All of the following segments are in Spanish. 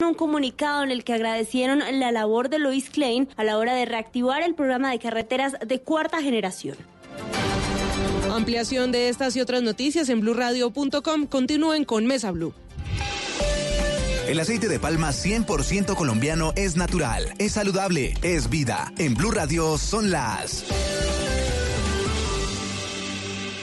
Un comunicado en el que agradecieron la labor de Lois Klein a la hora de reactivar el programa de carreteras de cuarta generación. Ampliación de estas y otras noticias en blurradio.com. Continúen con Mesa Blue. El aceite de palma 100% colombiano es natural, es saludable, es vida. En Blue Radio son las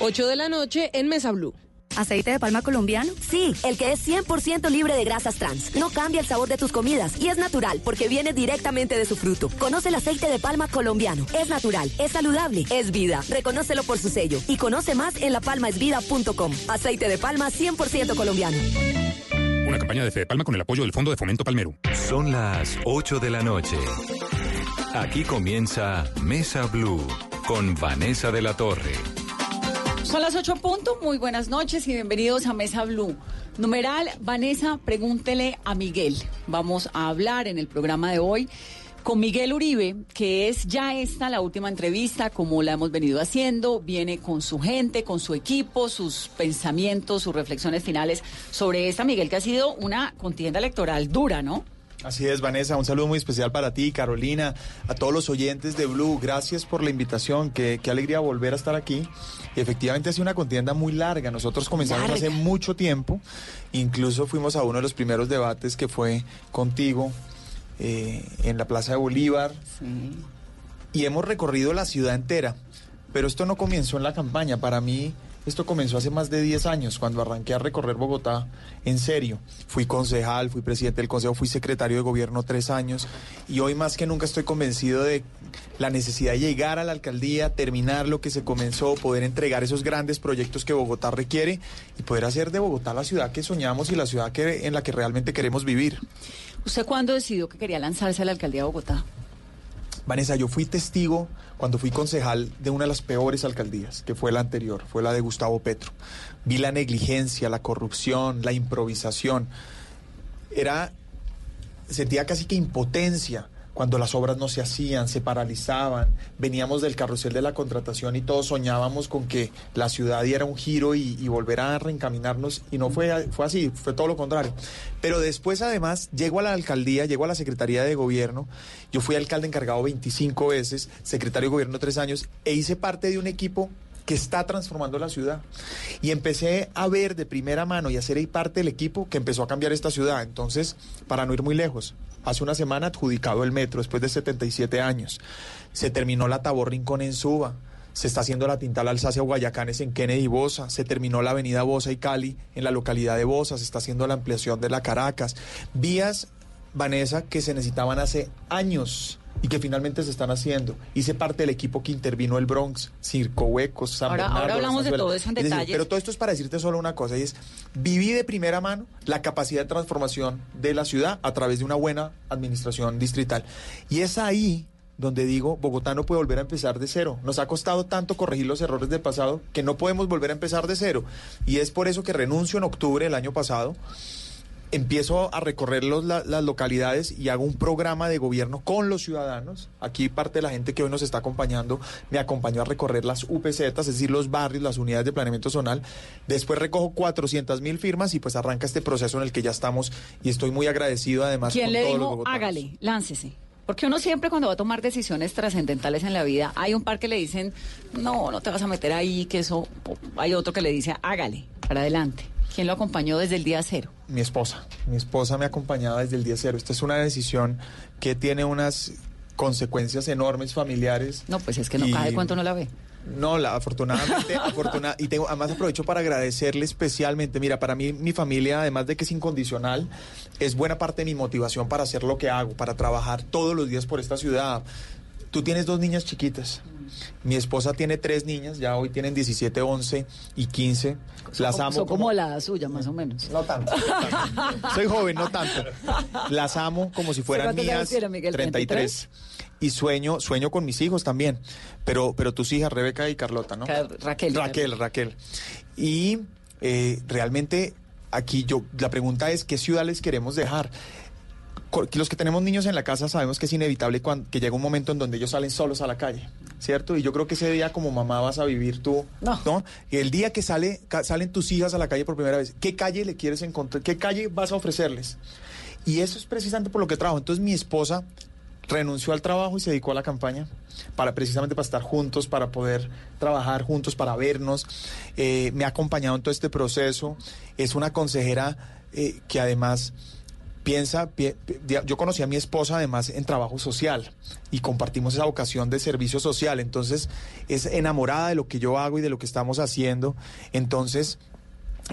8 de la noche en Mesa Blue. ¿Aceite de palma colombiano? Sí, el que es 100% libre de grasas trans. No cambia el sabor de tus comidas y es natural porque viene directamente de su fruto. Conoce el aceite de palma colombiano. Es natural, es saludable, es vida. Reconócelo por su sello y conoce más en lapalmaesvida.com. Aceite de palma 100% colombiano. Una campaña de Fede Palma con el apoyo del Fondo de Fomento Palmero. Son las 8 de la noche. Aquí comienza Mesa Blue con Vanessa de la Torre. Son las 8 puntos. Muy buenas noches y bienvenidos a Mesa Blue. Numeral, Vanessa, pregúntele a Miguel. Vamos a hablar en el programa de hoy con Miguel Uribe, que es ya esta la última entrevista, como la hemos venido haciendo. Viene con su gente, con su equipo, sus pensamientos, sus reflexiones finales sobre esta, Miguel, que ha sido una contienda electoral dura, ¿no? Así es, Vanessa. Un saludo muy especial para ti, Carolina, a todos los oyentes de Blue. Gracias por la invitación. Qué, qué alegría volver a estar aquí. Y efectivamente ha sido una contienda muy larga. Nosotros comenzamos hace mucho tiempo. Incluso fuimos a uno de los primeros debates que fue contigo eh, en la Plaza de Bolívar. Y hemos recorrido la ciudad entera. Pero esto no comenzó en la campaña. Para mí esto comenzó hace más de 10 años, cuando arranqué a recorrer Bogotá en serio. Fui concejal, fui presidente del consejo, fui secretario de gobierno tres años y hoy más que nunca estoy convencido de la necesidad de llegar a la alcaldía, terminar lo que se comenzó, poder entregar esos grandes proyectos que Bogotá requiere y poder hacer de Bogotá la ciudad que soñamos y la ciudad que, en la que realmente queremos vivir. ¿Usted cuándo decidió que quería lanzarse a la alcaldía de Bogotá? Vanessa, yo fui testigo cuando fui concejal de una de las peores alcaldías, que fue la anterior, fue la de Gustavo Petro. Vi la negligencia, la corrupción, la improvisación. Era, sentía casi que impotencia cuando las obras no se hacían, se paralizaban, veníamos del carrusel de la contratación y todos soñábamos con que la ciudad diera un giro y, y volverá a reencaminarnos y no fue, fue así, fue todo lo contrario. Pero después además llego a la alcaldía, llego a la Secretaría de Gobierno, yo fui alcalde encargado 25 veces, secretario de Gobierno tres años e hice parte de un equipo que está transformando la ciudad. Y empecé a ver de primera mano y a ser parte del equipo que empezó a cambiar esta ciudad. Entonces, para no ir muy lejos, hace una semana adjudicado el metro después de 77 años. Se terminó la Tabor Rincón en Suba. Se está haciendo la Tintal Alsacia Guayacanes en Kennedy y Bosa. Se terminó la avenida Bosa y Cali en la localidad de Bosa. Se está haciendo la ampliación de la Caracas. Vías, Vanessa, que se necesitaban hace años y que finalmente se están haciendo. Hice parte del equipo que intervino el Bronx, Circo Huecos, San ahora, Bernardo. Ahora hablamos de todo eso en decir, detalles. pero todo esto es para decirte solo una cosa, y es, viví de primera mano la capacidad de transformación de la ciudad a través de una buena administración distrital. Y es ahí donde digo, Bogotá no puede volver a empezar de cero. Nos ha costado tanto corregir los errores del pasado que no podemos volver a empezar de cero. Y es por eso que renuncio en octubre del año pasado empiezo a recorrer los, la, las localidades y hago un programa de gobierno con los ciudadanos. Aquí parte de la gente que hoy nos está acompañando me acompañó a recorrer las UPZ, es decir, los barrios, las unidades de planeamiento zonal. Después recojo 400 mil firmas y pues arranca este proceso en el que ya estamos y estoy muy agradecido además ¿Quién con le todos dijo, los hágale, láncese? Porque uno siempre cuando va a tomar decisiones trascendentales en la vida, hay un par que le dicen, no, no te vas a meter ahí, que eso, hay otro que le dice, hágale, para adelante. ¿Quién lo acompañó desde el día cero? Mi esposa. Mi esposa me ha acompañado desde el día cero. Esta es una decisión que tiene unas consecuencias enormes familiares. No, pues es que no y- cae cuánto no la ve. No, la, afortunadamente, afortuna- y tengo, además aprovecho para agradecerle especialmente, mira, para mí mi familia, además de que es incondicional, es buena parte de mi motivación para hacer lo que hago, para trabajar todos los días por esta ciudad. Tú tienes dos niñas chiquitas, Mi esposa tiene tres niñas, ya hoy tienen 17, 11 y 15. Las amo. Son como la suya, más o menos. No tanto. no tanto. Soy joven, no tanto. Las amo como si fueran ¿Cuántos años mías. tiene, Miguel? 33. Y sueño, sueño con mis hijos también. Pero, pero tus hijas, Rebeca y Carlota, ¿no? Car- Raquel. Raquel, Raquel. Y eh, realmente aquí yo, la pregunta es, ¿qué ciudad les queremos dejar? Los que tenemos niños en la casa sabemos que es inevitable cuan- que llega un momento en donde ellos salen solos a la calle, ¿cierto? Y yo creo que ese día como mamá vas a vivir tú, No. El día que sale, salen tus hijas a la calle por primera vez, ¿qué calle le quieres encontrar? ¿Qué calle vas a ofrecerles? Y eso es precisamente por lo que trabajo. Entonces mi esposa renunció al trabajo y se dedicó a la campaña para precisamente para estar juntos, para poder trabajar juntos, para vernos. Eh, me ha acompañado en todo este proceso. Es una consejera eh, que además piensa, pi- pi- yo conocí a mi esposa además en trabajo social y compartimos esa vocación de servicio social, entonces es enamorada de lo que yo hago y de lo que estamos haciendo, entonces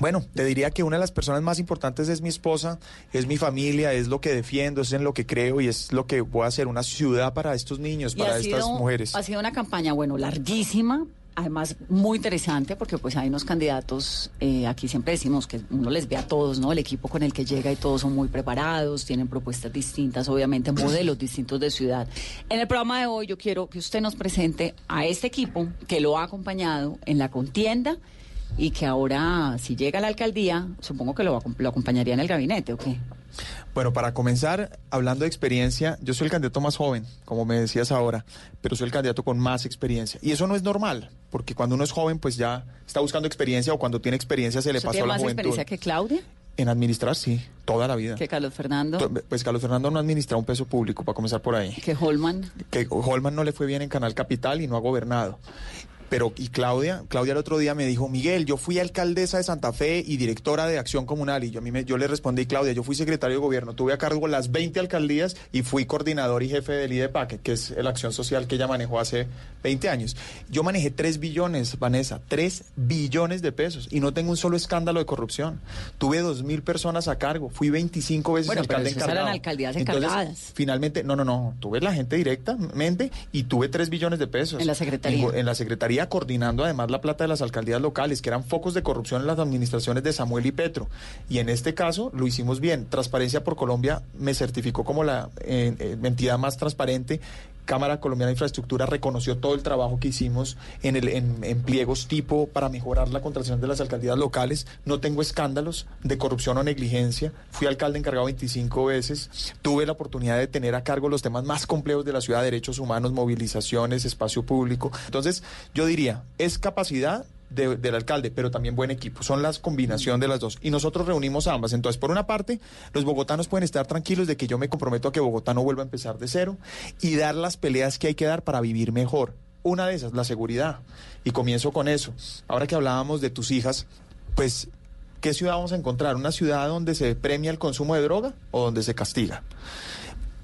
bueno, te diría que una de las personas más importantes es mi esposa, es mi familia, es lo que defiendo, es en lo que creo y es lo que voy a hacer una ciudad para estos niños, Y para estas sido, mujeres. Ha sido una campaña, bueno, larguísima, además muy interesante, porque pues hay unos candidatos, eh, aquí siempre decimos que uno les ve a todos, ¿no? El equipo con el que llega y todos son muy preparados, tienen propuestas distintas, obviamente modelos distintos de ciudad. En el programa de hoy yo quiero que usted nos presente a este equipo que lo ha acompañado en la contienda y que ahora, si llega a la alcaldía, supongo que lo, lo acompañaría en el gabinete, ¿o qué? Bueno, para comenzar, hablando de experiencia, yo soy el candidato más joven, como me decías ahora, pero soy el candidato con más experiencia. Y eso no es normal, porque cuando uno es joven, pues ya está buscando experiencia o cuando tiene experiencia se le ¿Usted pasó tiene la más juventud. experiencia que Claudia? En administrar, sí, toda la vida. Que Carlos Fernando, Pues Carlos Fernando no administra un peso público, para comenzar por ahí. que Holman. que Holman no le fue bien en Canal Capital y no ha gobernado. Pero, y Claudia, Claudia el otro día me dijo, Miguel, yo fui alcaldesa de Santa Fe y directora de Acción Comunal. Y yo, a mí me- yo le respondí, Claudia, yo fui secretario de gobierno, tuve a cargo las 20 alcaldías y fui coordinador y jefe del IDEPAC, que es la acción social que ella manejó hace 20 años. Yo manejé 3 billones, Vanessa, 3 billones de pesos y no tengo un solo escándalo de corrupción. Tuve 2 mil personas a cargo, fui 25 veces Bueno, pero alcalde eran encargado. alcaldías Entonces, encargadas. Finalmente, no, no, no, tuve la gente directamente y tuve 3 billones de pesos. En la secretaría. En, en la secretaría coordinando además la plata de las alcaldías locales, que eran focos de corrupción en las administraciones de Samuel y Petro. Y en este caso lo hicimos bien. Transparencia por Colombia me certificó como la eh, eh, entidad más transparente. Cámara Colombiana de Infraestructura reconoció todo el trabajo que hicimos en, el, en, tipo para mejorar la contratación de las alcaldías locales. No tengo escándalos de corrupción o negligencia. Fui alcalde encargado 25 veces. Tuve la oportunidad de tener a cargo los temas más complejos de la ciudad, derechos humanos, movilizaciones, espacio público. Entonces, yo diría, es capacidad de- del alcalde, pero también buen equipo. Son las combinación de las dos. Y nosotros reunimos ambas. Entonces, por una parte, los bogotanos pueden estar tranquilos de que yo me comprometo a que Bogotá no vuelva a empezar de cero y dar las peleas que hay que dar para vivir mejor. Una de esas, la seguridad. Y comienzo con eso. Ahora que hablábamos de tus hijas, pues, ¿qué ciudad vamos a encontrar? ¿Una ciudad donde se premia el consumo de droga o donde se castiga?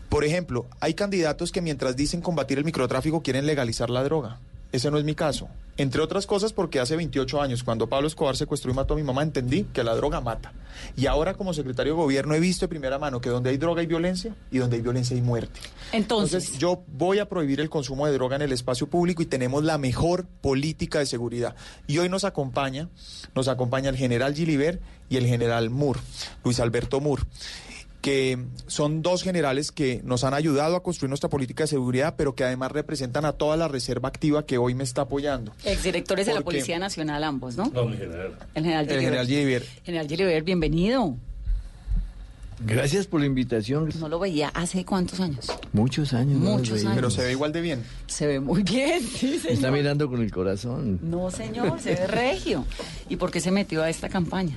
Por ejemplo, hay candidatos que mientras dicen combatir el microtráfico quieren legalizar la droga. Ese no es mi caso. Entre otras cosas porque hace 28 años, cuando Pablo Escobar secuestró y mató a mi mamá, entendí que la droga mata. Y ahora como secretario de gobierno he visto de primera mano que donde hay droga hay violencia y donde hay violencia hay muerte. Entonces, yo voy a prohibir el consumo de droga en el espacio público y tenemos la mejor política de seguridad. Y hoy nos acompaña, nos acompaña el general Gilibert y el general Moore, Luis Alberto Moore que son dos generales que nos han ayudado a construir nuestra política de seguridad, pero que además representan a toda la reserva activa que hoy me está apoyando. exdirectores de la Porque- Policía Nacional ambos, ¿no? No, mi general. El general El general Gilibert, bienvenido. Gracias por la invitación. No lo veía hace cuántos años. Muchos años. no Muchos veíamos. Pero se ve igual de bien. Se ve muy bien, sí, Me está señor. mirando con el corazón. No, señor, se ve regio. ¿Y por qué se metió a esta campaña?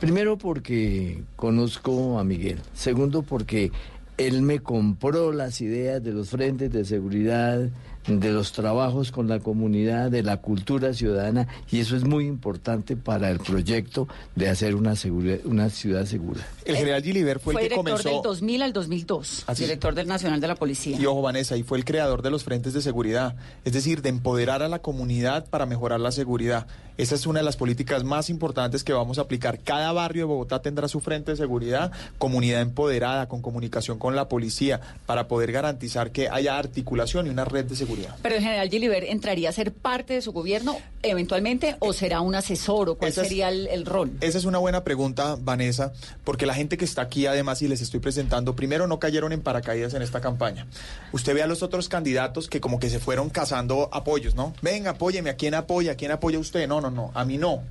Primero porque conozco a Miguel. Segundo porque él me compró las ideas de los frentes de seguridad, de los trabajos con la comunidad, de la cultura ciudadana y eso es muy importante para el proyecto de hacer una, segura- una ciudad segura. El general Gilibert fue, Fue el que director comenzó... del 2000 al 2002. Así es. director del Nacional de la Policía. Y ojo, Vanessa, y fue el creador de los frentes de seguridad, es decir, de empoderar a la comunidad para mejorar la seguridad. Esa es una de las políticas más importantes que vamos a aplicar. Cada barrio de Bogotá tendrá su frente de seguridad, comunidad empoderada, con comunicación con la policía, para poder garantizar que haya articulación y una red de seguridad. Seguridad. Pero el general Gilibert entraría a ser parte de su gobierno eventualmente o será un asesor o cuál Esa es- sería el, el rol. Esa es una buena pregunta, Vanessa, porque la gente que está aquí, además, y les estoy presentando, primero no cayeron en paracaídas en esta campaña. Usted ve a los otros candidatos que como que se fueron cazando apoyos, ¿no? Venga, apóyeme, ¿a quién apoya? ¿A quién apoya usted? No, no, no, a mí no.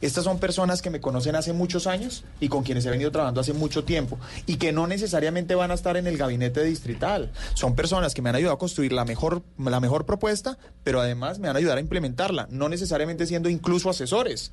Estas son personas que me conocen hace muchos años y con quienes he venido trabajando hace mucho tiempo y que no necesariamente van a estar en el gabinete distrital. Son personas que me han ayudado a construir la mejor, la mejor propuesta, pero además me van a ayudar a implementarla, no necesariamente siendo incluso asesores.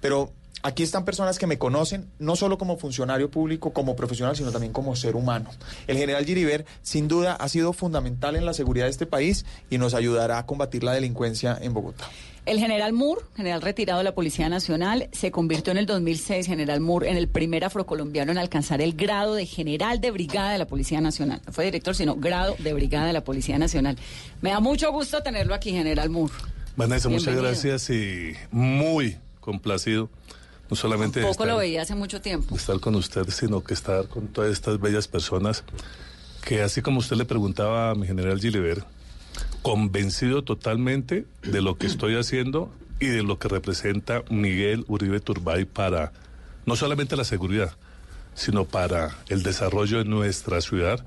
Pero Aquí están personas que me conocen no solo como funcionario público, como profesional, sino también como ser humano. El general Giriver, sin duda, ha sido fundamental en la seguridad de este país y nos ayudará a combatir la delincuencia en Bogotá. El general Moore, general retirado de la Policía Nacional, se convirtió en el 2006, general Moore, en el primer afrocolombiano en alcanzar el grado de general de brigada de la Policía Nacional. No fue director, sino grado de brigada de la Policía Nacional. Me da mucho gusto tenerlo aquí, general Moore. Vanessa, muchas gracias y muy complacido, no solamente Poco estar, lo veía hace mucho tiempo. estar con usted, sino que estar con todas estas bellas personas que así como usted le preguntaba a mi general Gilibert, convencido totalmente de lo que estoy haciendo y de lo que representa Miguel Uribe Turbay para no solamente la seguridad, sino para el desarrollo de nuestra ciudad,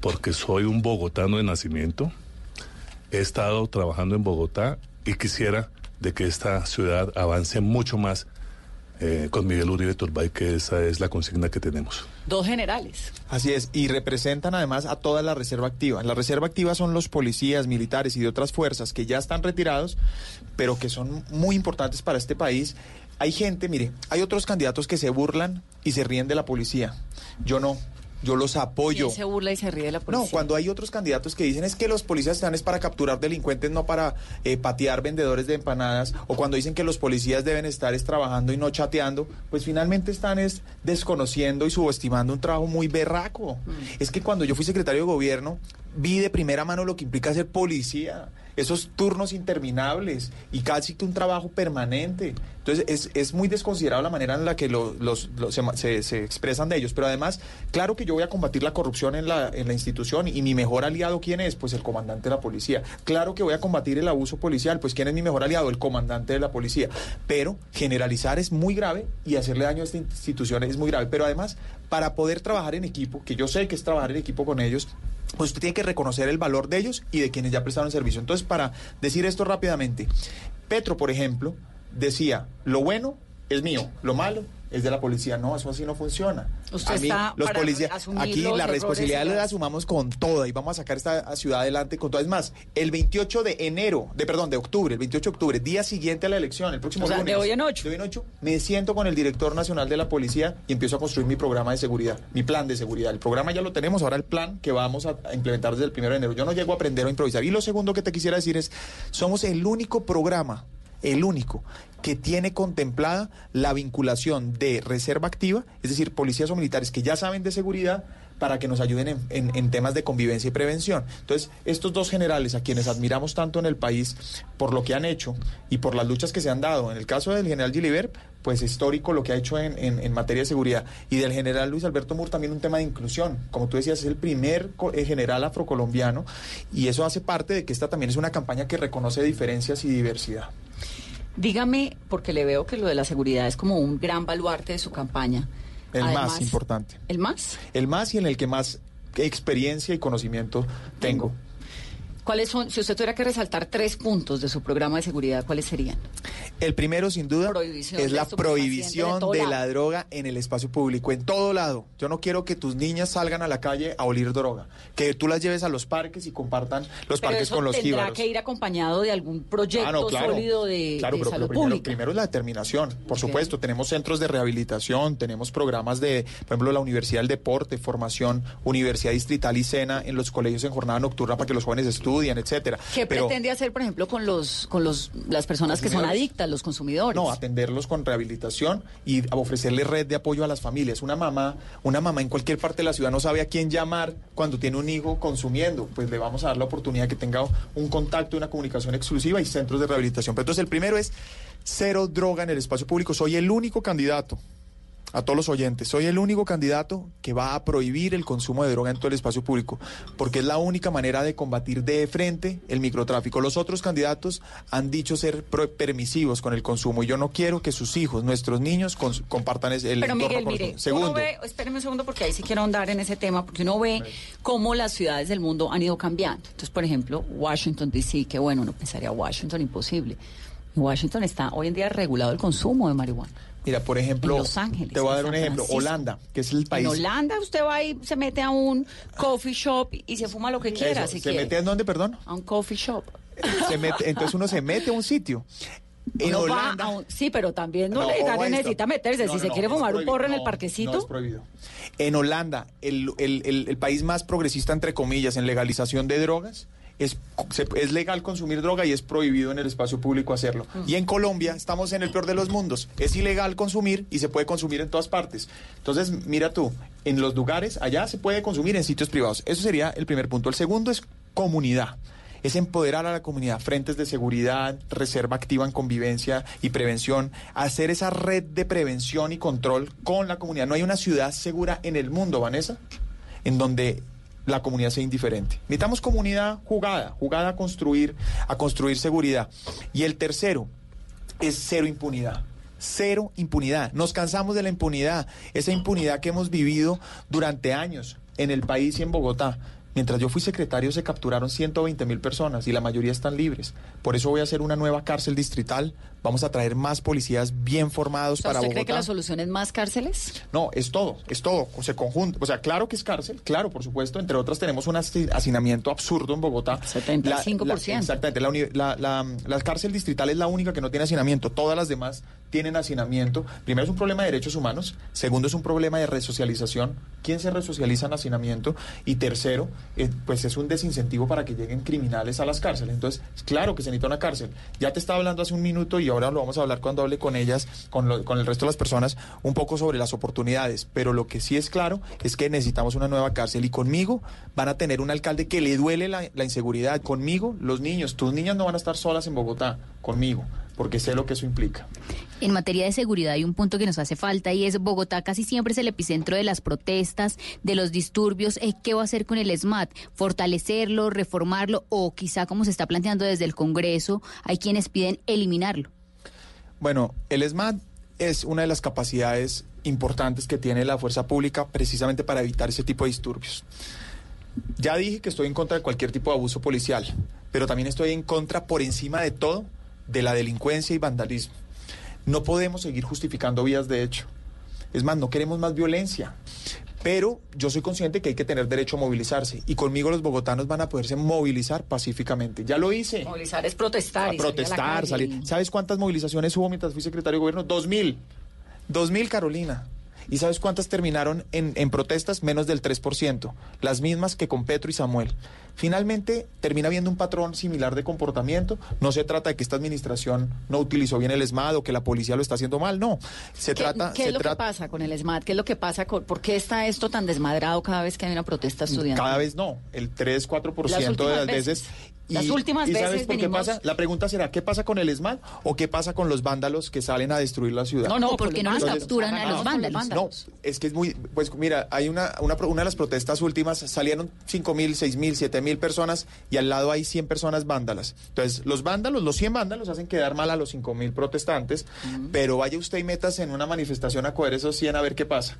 porque soy un bogotano de nacimiento, he estado trabajando en Bogotá y quisiera de que esta ciudad avance mucho más eh, con Miguel Uribe Turbay, que esa es la consigna que tenemos. Dos generales. Así es, y representan además a toda la reserva activa. La reserva activa son los policías, militares y de otras fuerzas que ya están retirados, pero que son muy importantes para este país. Hay gente, mire, hay otros candidatos que se burlan y se ríen de la policía. Yo no. Yo los apoyo. ¿Quién se burla y se ríe de la policía? No, cuando hay otros candidatos que dicen es que los policías están es para capturar delincuentes, no para eh, patear vendedores de empanadas, o cuando dicen que los policías deben estar es trabajando y no chateando, pues finalmente están es desconociendo y subestimando un trabajo muy berraco. Es que cuando yo fui secretario de gobierno, vi de primera mano lo que implica ser policía, esos turnos interminables y casi que un trabajo permanente. Entonces es, es muy desconsiderado la manera en la que lo- los, los- se- se expresan de ellos. Pero además, claro que yo voy a combatir la corrupción en la, en la institución y mi mejor aliado, ¿quién es? Pues el comandante de la policía. Claro que voy a combatir el abuso policial, pues ¿quién es mi mejor aliado? El comandante de la policía. Pero generalizar es muy grave y hacerle daño a esta institución es muy grave. Pero además, para poder trabajar en equipo, que yo sé que es trabajar en equipo con ellos, pues usted tiene que reconocer el valor de ellos y de quienes ya prestaron servicio. Entonces, para decir esto rápidamente, Petro, por ejemplo, decía, lo bueno es mío, lo malo es de la policía. No, eso así no funciona. Usted A mí, está los para policías, aquí los la responsabilidad la asumamos con toda y vamos a sacar esta ciudad adelante con todo. Es más, el 28 de enero, de perdón, de octubre, el 28 de octubre, día siguiente a la elección, el próximo O sea, de lunes. hoy en ocho. De hoy en ocho, me siento con el director nacional de la policía y empiezo a construir mi programa de seguridad, mi plan de seguridad. El programa ya lo tenemos, ahora el plan que vamos a, a implementar desde el primero de enero. Yo no llego a aprender o improvisar. Y lo segundo que te quisiera decir es, somos el único programa, el único, que tiene contemplada la vinculación de reserva activa, es decir, policías o militares que ya saben de seguridad para que nos ayuden en, temas de convivencia y prevención. Entonces, estos dos generales a quienes admiramos tanto en el país por lo que han hecho y por las luchas que se han dado, en el caso del general Gilibert, pues histórico lo que ha hecho en, en- materia de seguridad, y del general Luis Alberto Mur también un tema de inclusión. Como tú decías, es el primer eh, general afrocolombiano y eso hace parte de que esta también es una campaña que reconoce diferencias y diversidad. Dígame, porque le veo que lo de la seguridad es como un gran baluarte de su campaña. El Además, más importante. ¿El más? El más y en el que más experiencia y conocimiento tengo. ¿Cuáles son, si usted tuviera que resaltar tres puntos de su programa de seguridad, cuáles serían? El primero, sin duda, es la prohibición de la droga en el espacio público, en todo lado. Yo no quiero que tus niñas salgan a la calle a oler droga, que tú las lleves a los parques y compartan los Pero parques eso con los tendrá jíbaros. que ir acompañado de algún proyecto Ah, no, claro. sólido de, Claro, de pero, salud pero primero, pública. primero es la determinación, por supuesto. Tenemos centros de rehabilitación, tenemos programas de, por ejemplo, la Universidad del Deporte, formación, Universidad Distrital y Cena en los colegios en jornada nocturna para que los jóvenes estudien, etcétera. ¿Qué Pero- pretende hacer, por ejemplo, con los con los las personas que son adictas, los consumidores? No, atenderlos con rehabilitación y ofrecerle red de apoyo a las familias. Una mamá, una mamá en cualquier parte de la ciudad no sabe a quién llamar cuando tiene un hijo consumiendo. Pues le vamos a dar la oportunidad que tenga un contacto, una comunicación exclusiva y centros de rehabilitación. Pero entonces el primero es cero droga en el espacio público. Soy el único candidato a todos los oyentes, soy el único candidato que va a prohibir el consumo de droga en todo el espacio público, porque es la única manera de combatir de frente el microtráfico. Los otros candidatos han dicho ser permisivos con el consumo y yo no quiero que sus hijos, nuestros niños, compartan el Pero Miguel, mire, segundo. Ve, espéreme un segundo porque ahí sí quiero andar en ese tema, porque uno ve cómo las ciudades del mundo han ido cambiando. Entonces, por ejemplo, Washington DC, que bueno, uno pensaría Washington imposible. Washington está hoy en día regulado el consumo de marihuana. Mira, por ejemplo, Los Ángeles, te voy a dar un ejemplo. Holanda, que es el país. En Holanda usted va y se mete a un coffee shop y se fuma lo que quiera. si ¿Se mete en dónde, perdón? A un coffee shop. Se mete, entonces uno se mete a un sitio. En Holanda, sí, pero también no, le necesita meterse. si se quiere fumar un porro en el parquecito. es prohibido. En Holanda, el, el, el país más progresista, entre comillas, en legalización de drogas, es, es legal consumir droga y es prohibido en el espacio público hacerlo. Y en Colombia estamos en el peor de los mundos. Es ilegal consumir y se puede consumir en todas partes. Entonces, mira tú, en los lugares, allá se puede consumir en sitios privados. Eso sería el primer punto. El segundo es comunidad es empoderar a la comunidad, frentes de seguridad, reserva activa en convivencia y prevención, hacer esa red de prevención y control con la comunidad. No hay una ciudad segura en el mundo, Vanessa, en donde la comunidad sea indiferente. Necesitamos comunidad jugada, jugada a construir, a construir seguridad. Y el tercero es cero impunidad. Cero impunidad. Nos cansamos de la impunidad, esa impunidad que hemos vivido durante años en el país y en Bogotá. Mientras yo fui secretario se capturaron 120 mil personas y la mayoría están libres. Por eso voy a hacer una nueva cárcel distrital. Vamos a traer más policías bien formados para ¿usted Bogotá. cree que la solución es más cárceles? No, es todo, es todo. O sea, conjunto. O sea, claro que es cárcel, claro, por supuesto. Entre otras tenemos un hacinamiento absurdo en Bogotá. 75%. exactamente. La, la, la cárcel distrital es la única que no tiene hacinamiento. Todas las demás tienen hacinamiento. Primero es un problema de derechos humanos. Segundo es un problema de resocialización. ¿Quién se resocializa en hacinamiento? Y tercero, eh, pues es un desincentivo para que lleguen criminales a las cárceles. Entonces, claro que se necesita una cárcel. Ya te estaba hablando hace un minuto y ahora lo vamos a hablar cuando hable con ellas, con, con el resto de las personas, un poco sobre las oportunidades. Pero lo que sí es claro es que necesitamos una nueva cárcel y conmigo van a tener un alcalde que le duele la, la inseguridad. Conmigo, los niños, tus niñas no van a estar solas en Bogotá, conmigo porque sé lo que eso implica. En materia de seguridad hay un punto que nos hace falta y es Bogotá casi siempre es el epicentro de las protestas, de los disturbios. Eh, ¿Qué va a hacer con el SMAT? ¿Fortalecerlo, reformarlo o quizá como se está planteando desde el Congreso, hay quienes piden eliminarlo? Bueno, el SMAT es una de las capacidades importantes que tiene la fuerza pública precisamente para evitar ese tipo de disturbios. Ya dije que estoy en contra de cualquier tipo de abuso policial, pero también estoy en contra por encima de todo de la delincuencia y vandalismo. No podemos seguir justificando vías de hecho. Es más, no queremos más violencia. Pero yo soy consciente que hay que tener derecho a movilizarse y conmigo los bogotanos van a poderse movilizar pacíficamente. Ya lo hice. Movilizar es protestar. A protestar, salir. ¿Sabes cuántas movilizaciones hubo mientras fui secretario de gobierno? Dos mil. Dos mil, Carolina. ¿Y sabes cuántas terminaron en, en protestas? Menos del 3%. Las mismas que con Petro y Samuel. Finalmente, termina habiendo un patrón similar de comportamiento. No se trata de que esta administración no utilizó bien el ESMAD o que la policía lo está haciendo mal, no. Se ¿Qué, trata. ¿Qué es lo que pasa con el ESMAD? ¿Qué es lo que pasa con.? ¿Por qué está esto tan desmadrado cada vez que hay una protesta estudiantil? Cada vez no. El 3-4% de las veces. Las últimas ¿y veces sabes por qué pasa? La pregunta será, ¿qué pasa con el ESMAD o qué pasa con los vándalos que salen a destruir la ciudad? No, no, porque no los capturan a los vándalos. No, es que es muy... Pues mira, hay una, una, una de las protestas últimas, salieron 5 mil, 6 mil, 7 mil personas y al lado hay 100 personas vándalas. Entonces, los vándalos, los 100 vándalos hacen quedar mal a los 5 mil protestantes, pero vaya usted y metas en una manifestación a coger esos 100 a ver qué pasa.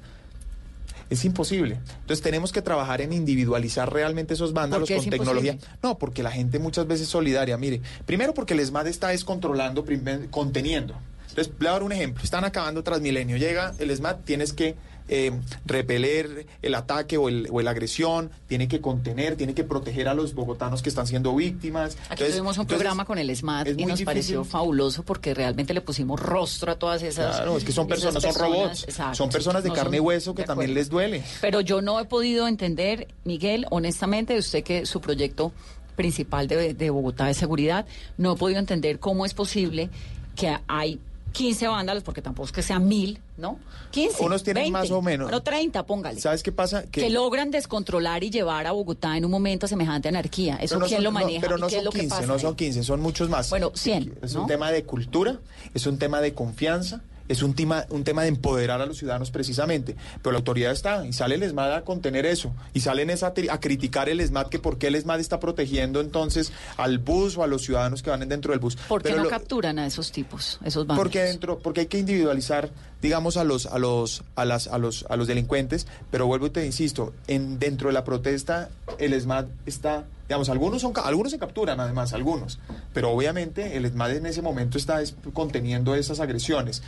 Es imposible. Entonces tenemos que trabajar en individualizar realmente esos vándalos con tecnología. No, porque la gente muchas veces es solidaria. Mire, primero porque el ESMAD está descontrolando, conteniendo. Entonces, le voy a dar un ejemplo. Están acabando Transmilenio. Llega el ESMAD, tienes que eh, repeler el ataque o, el, o la agresión, tiene que contener, tiene que proteger a los bogotanos que están siendo víctimas. Aquí tuvimos un programa con el SMAT y nos pareció fabuloso porque realmente le pusimos rostro a todas esas. Claro, es que son personas, son robots, son personas de No carne y hueso que también les duele. Pero yo no he podido entender, Miguel, honestamente, usted que su proyecto principal de, de Bogotá de seguridad, no he podido entender cómo es posible que hay 15 vándalos, porque tampoco es que sean mil, ¿no? 15. Unos tienen 20, más o menos. Bueno, 30, póngale. ¿Sabes qué pasa? Que, logran descontrolar y llevar a Bogotá en un momento a semejante anarquía. ¿Eso Pero no quién son- lo no, maneja? pero ¿Y no qué es son lo que 15, pasa no ahí? son 15, son muchos más. Bueno, 100, Es ¿no? un tema de cultura, es un tema de confianza, es un tema, un tema de empoderar a los ciudadanos precisamente. Pero la autoridad está y sale el ESMAD a contener eso y salen a, a criticar el ESMAD que por qué el ESMAD está protegiendo entonces al bus o a los ciudadanos que van dentro del bus. ¿Por qué no capturan a esos tipos, esos bandos? Porque dentro, porque hay que individualizar, digamos, a los, a los, a las, a los, a los delincuentes, pero vuelvo y te insisto, en dentro de la protesta el ESMAD está Digamos, algunos, son, algunos se capturan además, algunos, pero obviamente el ESMAD en ese momento está conteniendo esas agresiones.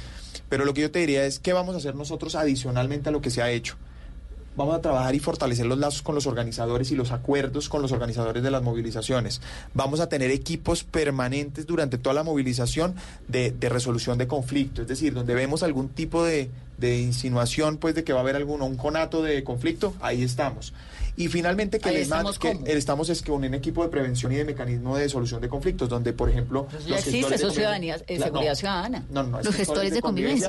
Pero lo que yo te diría es, ¿qué vamos a hacer nosotros adicionalmente a lo que se ha hecho? Vamos a trabajar y fortalecer los lazos con los organizadores y los acuerdos con los organizadores de las movilizaciones. Vamos a tener equipos permanentes durante toda la movilización de, resolución de conflicto, es decir, donde vemos algún tipo de, insinuación pues de que va a haber alguno un conato de conflicto, ahí estamos. Y finalmente que, estamos, que estamos es que un equipo de prevención y de mecanismo de solución de conflictos, donde por ejemplo pues ya existe eso ciudadanía, eh, seguridad ciudadana. No, no, los gestores de, convivencia,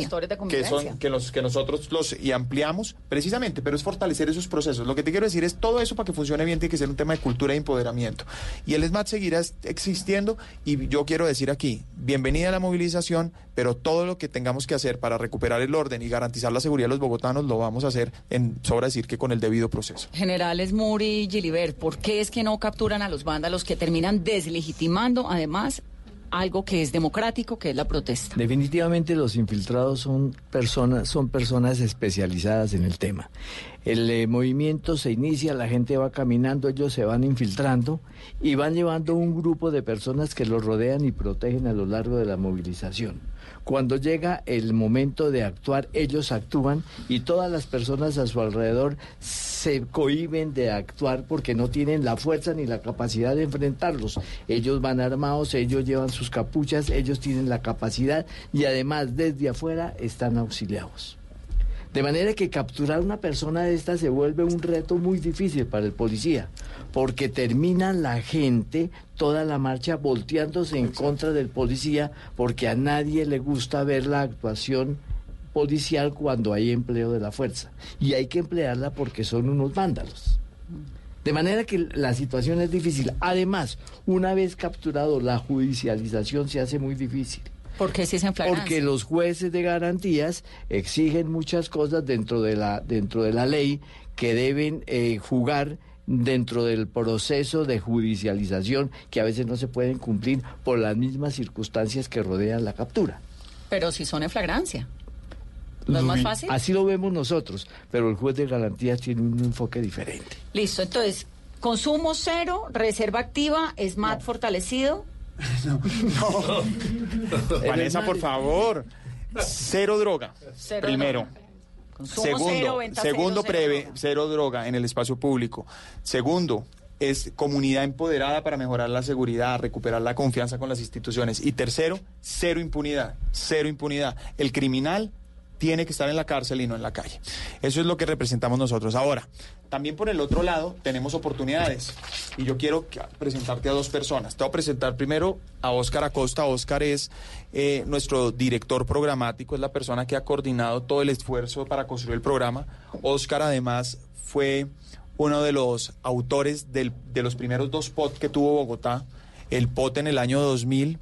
que son que los que nosotros los y ampliamos precisamente, pero es fortalecer esos procesos. Lo que te quiero decir es todo eso para que funcione bien tiene que ser un tema de cultura e empoderamiento. Y el SMAT seguirá existiendo y yo quiero decir aquí, bienvenida a la movilización, pero todo lo que tengamos que hacer para recuperar el orden y garantizar la seguridad de los bogotanos lo vamos a hacer en sobra decir que con el debido proceso. General Muri y Gilibert, ¿por qué es que no capturan a los vándalos que terminan deslegitimando además algo que es democrático, que es la protesta. Definitivamente los infiltrados son personas, son personas especializadas en el tema. El eh, movimiento se inicia, la gente va caminando, ellos se van infiltrando y van llevando un grupo de personas que los rodean y protegen a lo largo de la movilización. Cuando llega el momento de actuar, ellos actúan y todas las personas a su alrededor se cohiben de actuar porque no tienen la fuerza ni la capacidad de enfrentarlos. Ellos van armados, ellos llevan sus capuchas, ellos tienen la capacidad y además desde afuera están auxiliados. De manera que capturar una persona de esta se vuelve un reto muy difícil para el policía, porque termina la gente toda la marcha volteándose en contra del policía, porque a nadie le gusta ver la actuación policial cuando hay empleo de la fuerza. Y hay que emplearla porque son unos vándalos. De manera que la situación es difícil. Además, una vez capturado, la judicialización se hace muy difícil. ¿Por qué si Porque los jueces de garantías exigen muchas cosas dentro de la, dentro de la ley que deben eh, jugar dentro del proceso de judicialización que a veces no se pueden cumplir por las mismas circunstancias que rodean la captura. Pero si son en flagrancia. ¿No es más fácil? Así lo vemos nosotros, pero el juez de garantías tiene un enfoque diferente. Listo, entonces, consumo cero, reserva activa, SMAT fortalecido. No, no. Vanessa, por favor. Cero droga. primero. segundo, segundo cero, cero droga en el espacio público. Segundo, es comunidad empoderada para mejorar la seguridad, recuperar la confianza con las instituciones. Y tercero, cero impunidad, cero impunidad. El criminal tiene que estar en la cárcel y no en la calle. Eso es lo que representamos nosotros. Ahora, también por el otro lado tenemos oportunidades y yo quiero presentarte a dos personas. Te voy a presentar primero a Óscar Acosta. Óscar es eh, nuestro director programático, es la persona que ha coordinado todo el esfuerzo para construir el programa. Óscar además fue uno de los autores de los primeros dos POT que tuvo Bogotá, el POT en el año 2000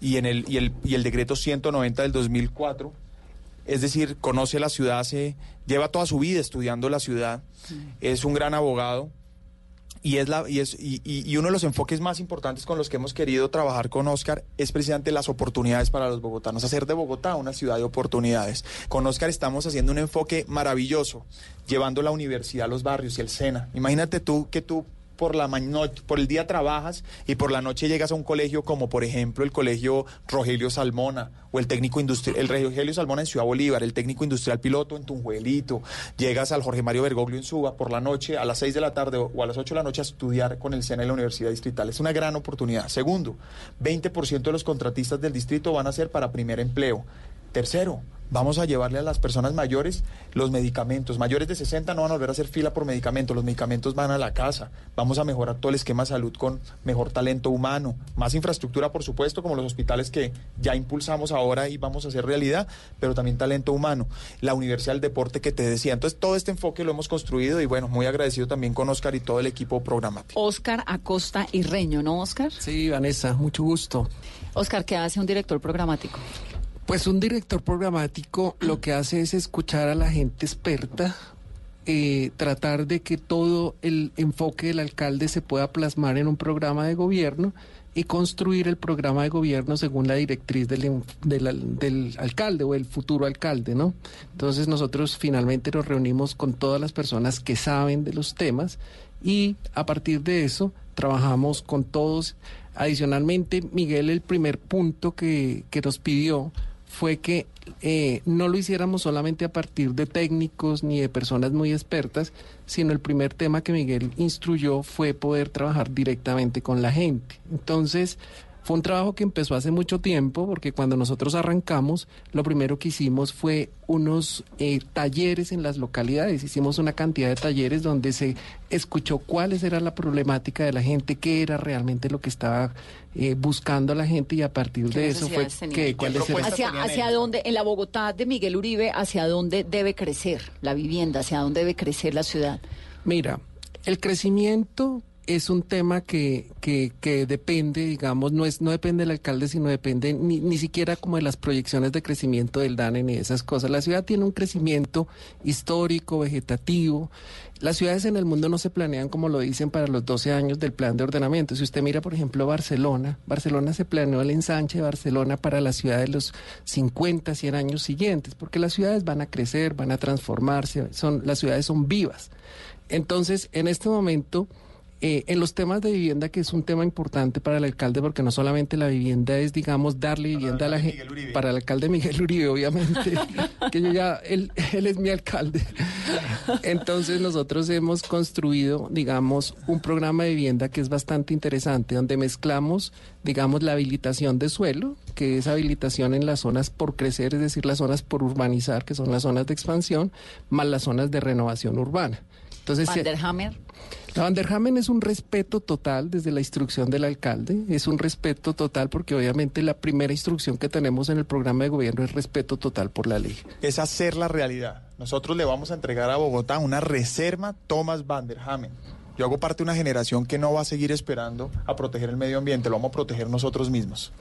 y, el, y, el, y el decreto 190 del 2004 es decir, conoce la ciudad, se lleva toda su vida estudiando la ciudad, es un gran abogado y es la y es y, uno de los enfoques más importantes con los que hemos querido trabajar con Oscar es precisamente las oportunidades para los bogotanos, hacer de Bogotá una ciudad de oportunidades. Con Oscar estamos haciendo un enfoque maravilloso, llevando la universidad a los barrios y el SENA. Imagínate tú que tú por la por el día trabajas y por la noche llegas a un colegio como por ejemplo el colegio Rogelio Salmona o el técnico industrial, el Rogelio Salmona en Ciudad Bolívar, el técnico industrial piloto en Tunjuelito, llegas al Jorge Mario Bergoglio en Suba por la noche a las 6 de la tarde o a las 8 de la noche a estudiar con el SENA en la Universidad Distrital. Es una gran oportunidad. Segundo, 20% de los contratistas del distrito van a ser para primer empleo. Tercero, vamos a llevarle a las personas mayores los medicamentos. Mayores de 60 no van a volver a hacer fila por medicamentos, los medicamentos van a la casa. Vamos a mejorar todo el esquema de salud con mejor talento humano, más infraestructura, por supuesto, como los hospitales que ya impulsamos ahora y vamos a hacer realidad, pero también talento humano. La Universidad del Deporte que te decía. Entonces, todo este enfoque lo hemos construido y bueno, muy agradecido también con Oscar y todo el equipo programático. Oscar Acosta y Reño, ¿no, Oscar? Sí, Vanessa, mucho gusto. Oscar, ¿qué hace un director programático? Pues un director programático lo que hace es escuchar a la gente experta, eh, tratar de que todo el enfoque del alcalde se pueda plasmar en un programa de gobierno y construir el programa de gobierno según la directriz del, del, del, alcalde o el futuro alcalde, ¿no? Entonces nosotros finalmente nos reunimos con todas las personas que saben de los temas y a partir de eso trabajamos con todos. Adicionalmente, Miguel, el primer punto que, que nos pidió fue que eh, no lo hiciéramos solamente a partir de técnicos ni de personas muy expertas, sino el primer tema que Miguel instruyó fue poder trabajar directamente con la gente. Entonces, fue un trabajo que empezó hace mucho tiempo, porque cuando nosotros arrancamos, lo primero que hicimos fue unos eh, talleres en las localidades. Hicimos una cantidad de talleres donde se escuchó cuáles era la problemática de la gente, qué era realmente lo que estaba eh, buscando la gente y a partir de eso fue que cuáles eran hacia, hacia dónde en la Bogotá de Miguel Uribe hacia dónde debe crecer la vivienda, hacia dónde debe crecer la ciudad. Mira, el crecimiento es un tema que, que, que, depende, digamos, no es no depende del alcalde, sino depende ni, ni siquiera como de las proyecciones de crecimiento del DANE ni esas cosas. La ciudad tiene un crecimiento histórico, vegetativo. Las ciudades en el mundo no se planean como lo dicen para los 12 años del plan de ordenamiento. Si usted mira, por ejemplo, Barcelona, Barcelona se planeó el ensanche de Barcelona para la ciudad de los 50, 100 años siguientes, porque las ciudades van a crecer, van a transformarse, son, las ciudades son vivas. Entonces, en este momento eh, en los temas de vivienda, que es un tema importante para el alcalde, porque no solamente la vivienda es, digamos, darle vivienda a la gente, para el alcalde Miguel Uribe, obviamente, que yo ya, él, él es mi alcalde. Entonces nosotros hemos construido, digamos, un programa de vivienda que es bastante interesante, donde mezclamos, digamos, la habilitación de suelo, que es habilitación en las zonas por crecer, es decir, las zonas por urbanizar, que son las zonas de expansión, más las zonas de renovación urbana. Entonces, Vanderhammer. La Vanderhamen es un respeto total desde la instrucción del alcalde, es un respeto total porque obviamente la primera instrucción que tenemos en el programa de gobierno es respeto total por la ley. Es hacer la realidad. Nosotros le vamos a entregar a Bogotá una reserva Thomas Vanderhamen. Yo hago parte de una generación que no va a seguir esperando a proteger el medio ambiente, lo vamos a proteger nosotros mismos.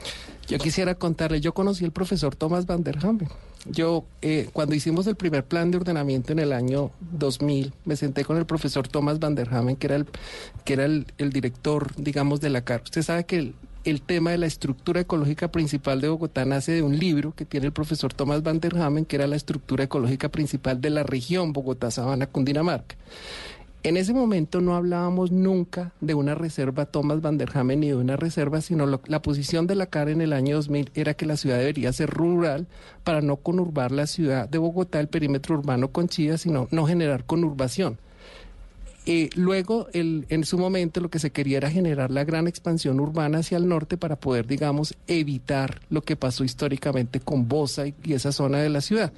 Yo quisiera contarle, yo conocí al profesor Thomas Van der Hamen. Yo, eh, cuando hicimos el primer plan de ordenamiento en el año 2000, me senté con el profesor Thomas Van der Hamen, que era el, que era el, director, digamos, de la CAR. Usted sabe que el, tema de la estructura ecológica principal de Bogotá nace de un libro que tiene el profesor Thomas Van der Hamen, que era la estructura ecológica principal de la región Bogotá-Sabana, Cundinamarca. En ese momento no hablábamos nunca de una reserva Thomas Van der Hamen ni de una reserva, sino la posición de la CAR en el año 2000 era que la ciudad debería ser rural para no conurbar la ciudad de Bogotá, el perímetro urbano con Chía, sino no generar conurbación. Eh, luego, el, en su momento, lo que se quería era generar la gran expansión urbana hacia el norte para poder, digamos, evitar lo que pasó históricamente con Bosa y, y esa zona de la ciudad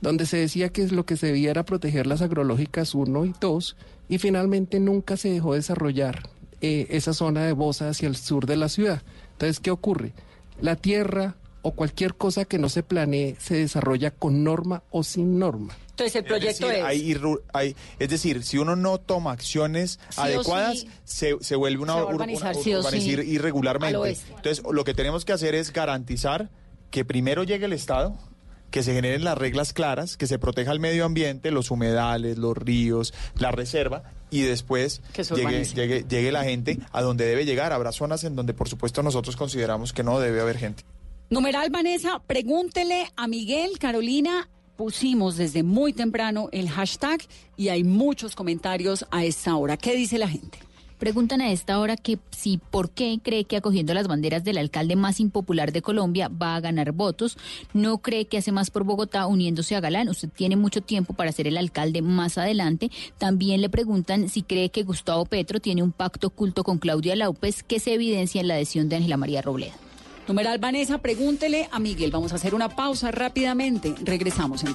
donde se decía que lo que se debía era proteger las agrológicas 1 y 2, y finalmente nunca se dejó desarrollar eh, esa zona de Bosa hacia el sur de la ciudad. Entonces, ¿qué ocurre? La tierra o cualquier cosa que no se planee se desarrolla con norma o sin norma. Entonces el proyecto es... es... Decir, hay, hay, es decir, si uno no toma acciones Sí adecuadas, sí, se, se vuelve una, se va a ur- urbanizar una- sí o urbanizar sí al irregularmente. Entonces, lo que tenemos que hacer es garantizar que primero llegue el Estado, que se generen las reglas claras, que se proteja el medio ambiente, los humedales, los ríos, la reserva, y después llegue, llegue, llegue la gente a donde debe llegar. Habrá zonas en donde, por supuesto, nosotros consideramos que no debe haber gente. Numeral Vanessa, pregúntele a Miguel, Carolina. Pusimos desde muy temprano el hashtag y hay muchos comentarios a esta hora. ¿Qué dice la gente? Preguntan a esta hora que si por qué cree que acogiendo las banderas del alcalde más impopular de Colombia va a ganar votos. No cree que hace más por Bogotá uniéndose a Galán. Usted tiene mucho tiempo para ser el alcalde más adelante. También le preguntan si cree que Gustavo Petro tiene un pacto oculto con Claudia López que se evidencia en la adhesión de Ángela María Robledo. Numeral Vanessa, pregúntele a Miguel. Vamos a hacer una pausa rápidamente. Regresamos en.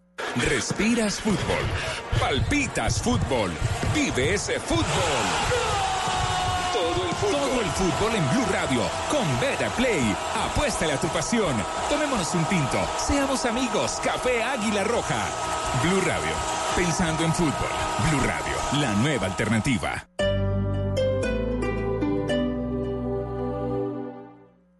Respiras fútbol. Palpitas fútbol. Vive ese fútbol. Todo el fútbol. En Blue Radio. Con Beta Play. Apuéstale a tu pasión. Tomémonos un tinto. Seamos amigos. Café Águila Roja. Blue Radio. Pensando en fútbol. Blue Radio. La nueva alternativa.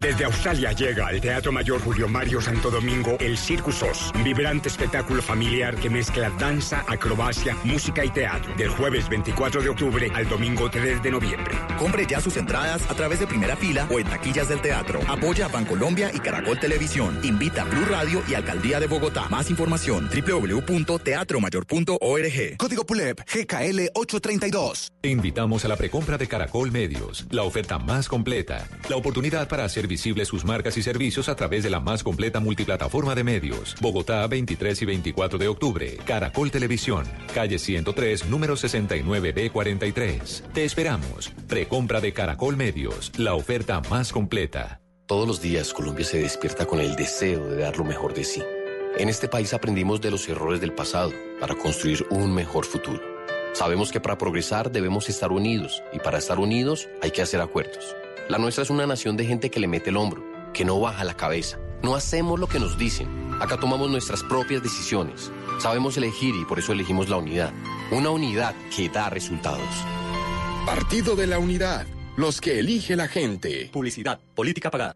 Desde Australia llega al Teatro Mayor Julio Mario Santo Domingo el Circus Oz, un vibrante espectáculo familiar que mezcla danza, acrobacia, música y teatro, del jueves 24 de octubre al domingo 3 de noviembre. Compre ya sus entradas a través de primera fila o en taquillas del teatro. Apoya a Bancolombia y Caracol Televisión. Invita a Blue Radio y Alcaldía de Bogotá. Más información www.teatromayor.org. Código PULEP GKL 832. Te invitamos a la precompra de Caracol Medios, la oferta más completa, la oportunidad para hacer visibles sus marcas y servicios a través de la más completa multiplataforma de medios. Bogotá, 23 y 24 de octubre. Caracol Televisión, calle 103, número 69B43. Te esperamos. Precompra de Caracol Medios, la oferta más completa. Todos los días Colombia se despierta con el deseo de dar lo mejor de sí. En este país aprendimos de los errores del pasado para construir un mejor futuro. Sabemos que para progresar debemos estar unidos y para estar unidos hay que hacer acuerdos. La nuestra es una nación de gente que le mete el hombro, que no baja la cabeza. No hacemos lo que nos dicen. Acá tomamos nuestras propias decisiones. Sabemos elegir y por eso elegimos la unidad. Una unidad que da resultados. Partido de la Unidad. Los que elige la gente. Publicidad. Política pagada.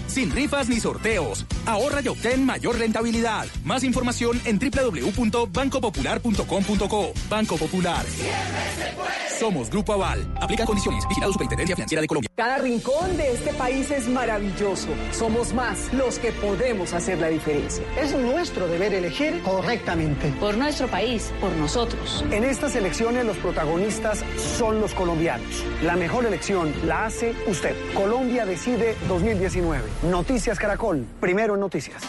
Sin rifas ni sorteos. Ahorra y obtén mayor rentabilidad. Más información en www.bancopopular.com.co. Banco Popular. Somos Grupo Aval. Aplica condiciones. Vigilado Superintendencia Financiera de Colombia. Cada rincón de este país es maravilloso. Somos más los que podemos hacer la diferencia. Es nuestro deber elegir correctamente. Por nuestro país, por nosotros. En estas elecciones los protagonistas son los colombianos. La mejor elección la hace usted. Colombia decide 2019. Noticias Caracol. Primero en noticias.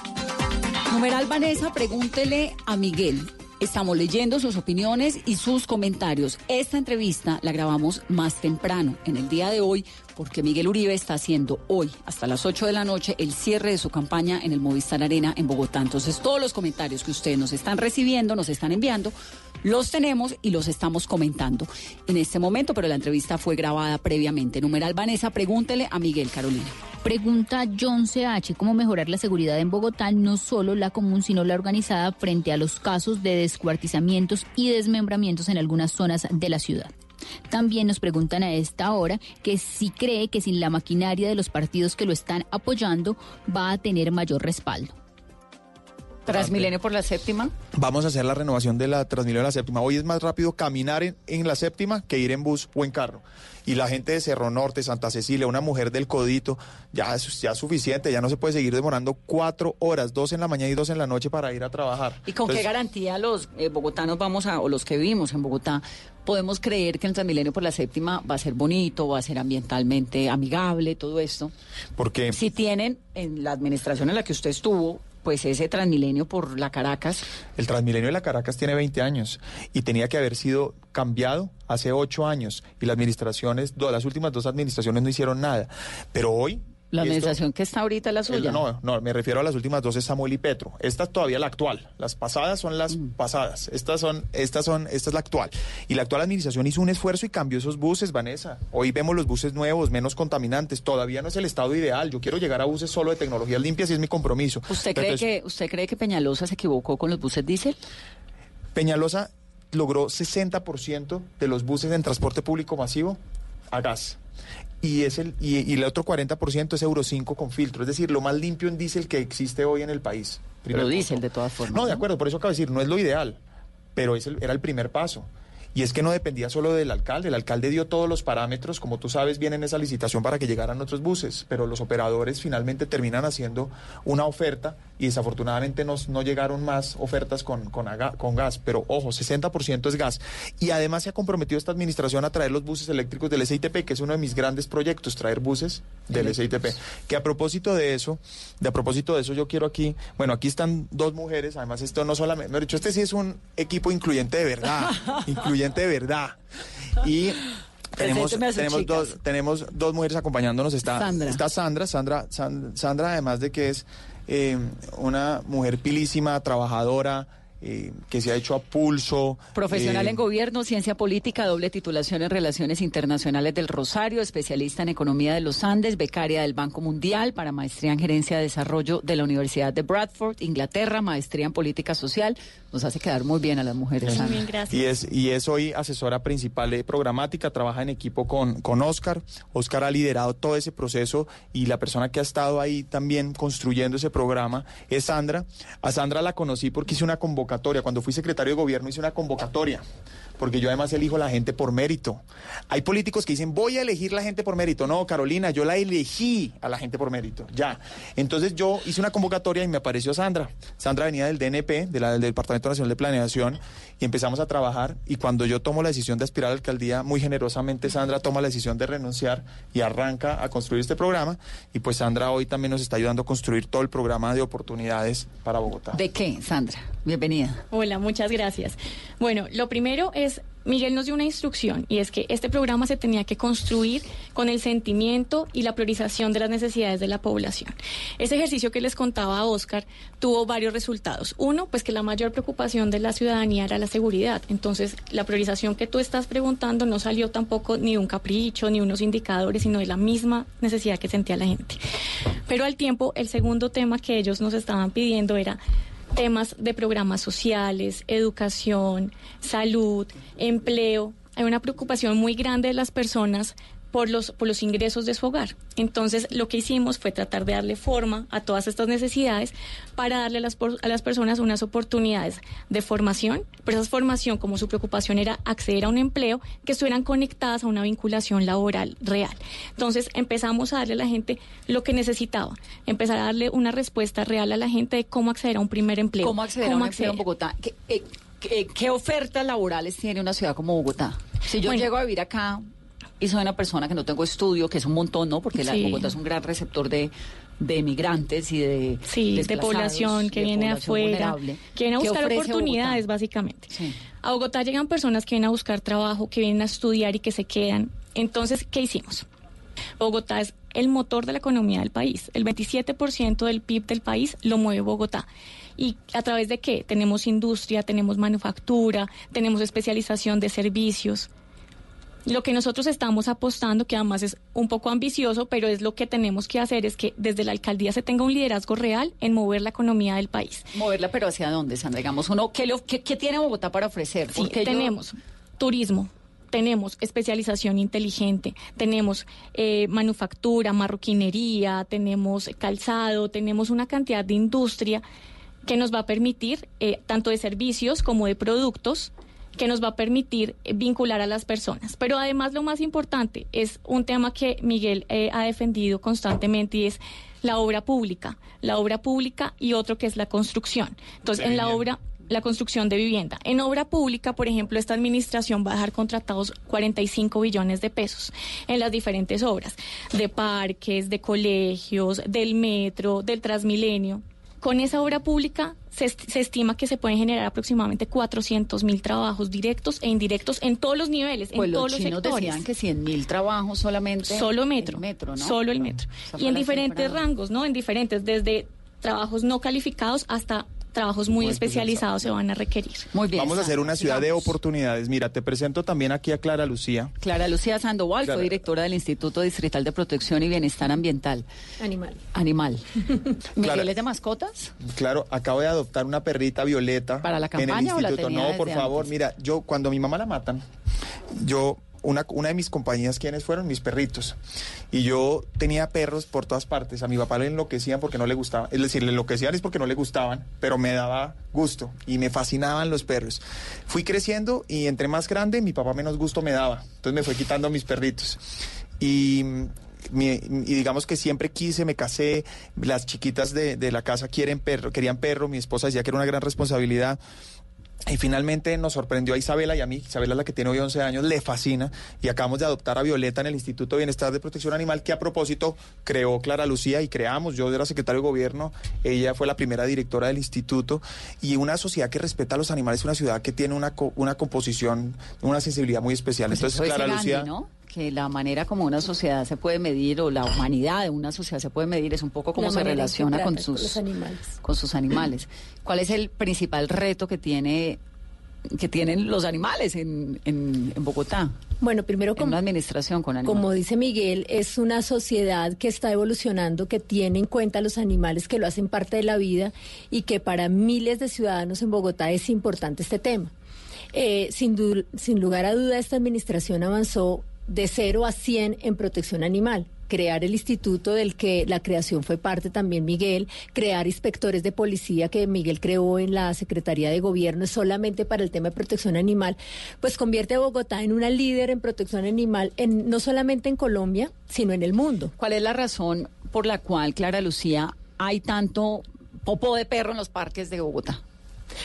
Numeral Vanessa, pregúntele a Miguel. Estamos leyendo sus opiniones y sus comentarios. Esta entrevista la grabamos más temprano, en el día de hoy, porque Miguel Uribe está haciendo hoy, hasta las 8 de la noche, el cierre de su campaña en el Movistar Arena en Bogotá. Entonces, todos los comentarios que ustedes nos están recibiendo, nos están enviando, los tenemos y los estamos comentando en este momento, pero la entrevista fue grabada previamente. Numeral Vanessa, pregúntele a Miguel Carolina. Pregunta John CH, ¿cómo mejorar la seguridad en Bogotá, no solo la común, sino la organizada, frente a los casos de descuartizamientos y desmembramientos en algunas zonas de la ciudad? También nos preguntan a esta hora que si cree que sin la maquinaria de los partidos que lo están apoyando va a tener mayor respaldo. Transmilenio por la séptima. Vamos a hacer la renovación de la Transmilenio de la séptima. Hoy es más rápido caminar en, en, la séptima que ir en bus o en carro. Y la gente de Cerro Norte, Santa Cecilia, una mujer del Codito, ya es, ya es suficiente, ya no se puede seguir demorando cuatro horas, dos en la mañana y dos en la noche para ir a trabajar. ¿Y con Entonces, qué garantía los eh, bogotanos vamos a, o los que vivimos en Bogotá, podemos creer que el Transmilenio por la séptima va a ser bonito, va a ser ambientalmente amigable, todo esto? Porque... Si tienen en la administración en la que usted estuvo pues ese Transmilenio por la Caracas. El Transmilenio de la Caracas tiene 20 años y tenía que haber sido cambiado hace 8 años y las administraciones, las últimas dos administraciones no hicieron nada. Pero hoy la administración esto, que está ahorita es la suya. El, no, no, me refiero a las últimas dos es Samuel y Petro. Esta es todavía la actual. Las pasadas son las mm. pasadas. Estas son, estas son, esta es la actual. Y la actual administración hizo un esfuerzo y cambió esos buses, Vanessa. Hoy vemos los buses nuevos, menos contaminantes. Todavía no es el estado ideal. Yo quiero llegar a buses solo de tecnologías limpias y es mi compromiso. ¿Usted cree Entonces, que, usted cree que Peñalosa se equivocó con los buses diésel? Peñalosa logró 60% de los buses en transporte público masivo a gas y es el y, y el otro 40% es Euro 5 con filtro, es decir, lo más limpio en diésel que existe hoy en el país. Pero diésel de todas formas. No, de acuerdo, por eso acabo de decir, no es lo ideal, pero es el, era el primer paso. Y es que no dependía solo del alcalde, el alcalde dio todos los parámetros, como tú sabes, viene en esa licitación para que llegaran otros buses, pero los operadores finalmente terminan haciendo una oferta y desafortunadamente no, no llegaron más ofertas con, con, aga- con gas, pero ojo, 60% es gas. Y además se ha comprometido esta administración a traer los buses eléctricos del SITP, que es uno de mis grandes proyectos, traer buses del SITP. Que a propósito de eso, de a propósito de eso, yo quiero aquí, bueno, aquí están dos mujeres, además esto no solamente, mejor dicho, este sí es un equipo incluyente de verdad, incluyente de verdad. Y tenemos, tenemos, dos, tenemos dos mujeres acompañándonos. Está Sandra. está Sandra, Sandra, San- Sandra, además de que es eh, una mujer pilísima, trabajadora, eh, que se ha hecho a pulso. Profesional eh, en gobierno, ciencia política, doble titulación en relaciones internacionales del Rosario, especialista en economía de los Andes, becaria del Banco Mundial para maestría en gerencia de desarrollo de la Universidad de Bradford, Inglaterra, maestría en política social. Nos hace quedar muy bien a las mujeres. Y es, y es hoy asesora principal de programática, trabaja en equipo con, con Oscar. Oscar ha liderado todo ese proceso y la persona que ha estado ahí también construyendo ese programa es Sandra. A Sandra la conocí porque hice una convocatoria. Cuando fui secretario de gobierno hice una convocatoria. Porque yo además elijo la gente por mérito. Hay políticos que dicen, voy a elegir la gente por mérito. No, Carolina, yo la elegí a la gente por mérito. Ya. Entonces yo hice una convocatoria y me apareció Sandra. Sandra venía del DNP, del Departamento Nacional de Planeación, y empezamos a trabajar. Y cuando yo tomo la decisión de aspirar a la alcaldía, muy generosamente Sandra toma la decisión de renunciar y arranca a construir este programa. Y pues Sandra hoy también nos está ayudando a construir todo el programa de oportunidades para Bogotá. ¿De qué, Sandra? Bienvenida. Hola, muchas gracias. Bueno, lo primero es, Miguel nos dio una instrucción y es que este programa se tenía que construir con el sentimiento y la priorización de las necesidades de la población. Ese ejercicio que les contaba a Oscar tuvo varios resultados. Uno, pues que la mayor preocupación de la ciudadanía era la seguridad. Entonces, la priorización que tú estás preguntando no salió tampoco ni de un capricho, ni unos indicadores, sino de la misma necesidad que sentía la gente. Pero al tiempo, el segundo tema que ellos nos estaban pidiendo era temas de programas sociales, educación, salud, empleo. Hay una preocupación muy grande de las personas por los, por los ingresos de su hogar. Entonces, lo que hicimos fue tratar de darle forma a todas estas necesidades para darle a las, a las personas unas oportunidades de formación, pero esa formación, como su preocupación era acceder a un empleo, que estuvieran conectadas a una vinculación laboral real. Entonces, empezamos a darle a la gente lo que necesitaba, empezar a darle una respuesta real a la gente de cómo acceder a un primer empleo. ¿Cómo acceder a un empleo en Bogotá? ¿Qué, eh, qué- qué ofertas laborales tiene una ciudad como Bogotá? Si yo Bueno. llego a vivir acá y soy una persona que no tengo estudio, que es un montón, ¿no? Porque la, Sí. Bogotá es un gran receptor de, de migrantes y de Sí, de población que de viene población afuera, que viene a ¿Qué buscar oportunidades, Bogotá? básicamente. A Bogotá llegan personas que vienen a buscar trabajo, que vienen a estudiar y que se quedan. Entonces, ¿qué hicimos? Bogotá es el motor de la economía del país. El 27% del PIB del país lo mueve Bogotá. ¿Y a través de qué? Tenemos industria, tenemos manufactura, tenemos especialización de servicios. Lo que nosotros estamos apostando, que además es un poco ambicioso, pero es lo que tenemos que hacer, es que desde la alcaldía se tenga un liderazgo real en mover la economía del país. Moverla, pero ¿hacia dónde, Sandra? Digamos, uno, ¿qué, lo- qué- qué tiene Bogotá para ofrecer? Sí, Porque yo- tenemos turismo, tenemos especialización inteligente, tenemos eh, manufactura, marroquinería, tenemos calzado, tenemos una cantidad de industria que nos va a permitir, eh, tanto de servicios como de productos, que nos va a permitir eh, vincular a las personas. Pero además lo más importante es un tema que Miguel eh, ha defendido constantemente y es la obra pública, la obra pública y otro que es la construcción. Entonces, en la obra la construcción de vivienda. En obra pública, por ejemplo, esta administración va a dejar contratados 45 billones de pesos en las diferentes obras, de parques, de colegios, del metro, del Transmilenio. Con esa obra pública se, est- se estima que se pueden generar aproximadamente 400 mil trabajos directos e indirectos en todos los niveles, Pues en los todos los sectores. decían que 100 mil trabajos solamente. Solo metro. el metro, ¿no? Solo el metro. Y en diferentes rangos, ¿no? En diferentes, desde trabajos no calificados hasta trabajos muy, especializados se van a requerir. Muy bien. Vamos a hacer una ciudad de oportunidades. Mira, te presento también aquí a Clara Lucía. Clara Lucía Sandoval Clara. fue directora del Instituto Distrital de Protección y Bienestar Ambiental. Animal. Animal. Clara. ¿Miguel es de mascotas? Claro, acabo de adoptar una perrita violeta. ¿Para la en el campaña o la instituto. tenía No, por favor, antes? mira, yo cuando mi mamá la matan, yo una, una de mis compañías, ¿quiénes fueron? Mis perritos. Y yo tenía perros por todas partes. A mi papá le enloquecían porque no le gustaban. Es decir, le enloquecían es porque no le gustaban, pero me daba gusto y me fascinaban los perros. Fui creciendo y entre más grande, mi papá menos gusto me daba. Entonces me fue quitando mis perritos. Y y digamos que siempre quise, me casé, las chiquitas de, de la casa quieren perro, querían perro, mi esposa decía que era una gran responsabilidad. Y finalmente nos sorprendió a Isabela y a mí, Isabela es la que tiene hoy 11 años, le fascina y acabamos de adoptar a Violeta en el Instituto de Bienestar de Protección Animal que a propósito creó Clara Lucía y creamos, yo era secretario de gobierno, ella fue la primera directora del instituto y una sociedad que respeta a los animales es una ciudad que tiene una, co- una composición, una sensibilidad muy especial. Pues Entonces Clara Gandhi, Lucía... ¿no? Que la manera como una sociedad se puede medir o la humanidad de una sociedad se puede medir es un poco cómo La se en relaciona con sus con sus animales. ¿Cuál es el principal reto que tiene que tienen los animales en, en, en Bogotá? Bueno, primero en como, una administración con animales. como dice Miguel, es una sociedad que está evolucionando, que tiene en cuenta los animales, que lo hacen parte de la vida y que para miles de ciudadanos en Bogotá es importante este tema. Eh, sin, sin lugar a duda, esta administración avanzó de 0 a 100 en protección animal. Crear el instituto del que la creación fue parte también Miguel, crear inspectores de policía que Miguel creó en la Secretaría de Gobierno solamente para el tema de protección animal, pues convierte a Bogotá en una líder en protección animal, en, no solamente en Colombia, sino en el mundo. ¿Cuál es la razón por la cual, Clara Lucía, hay tanto popó de perro en los parques de Bogotá?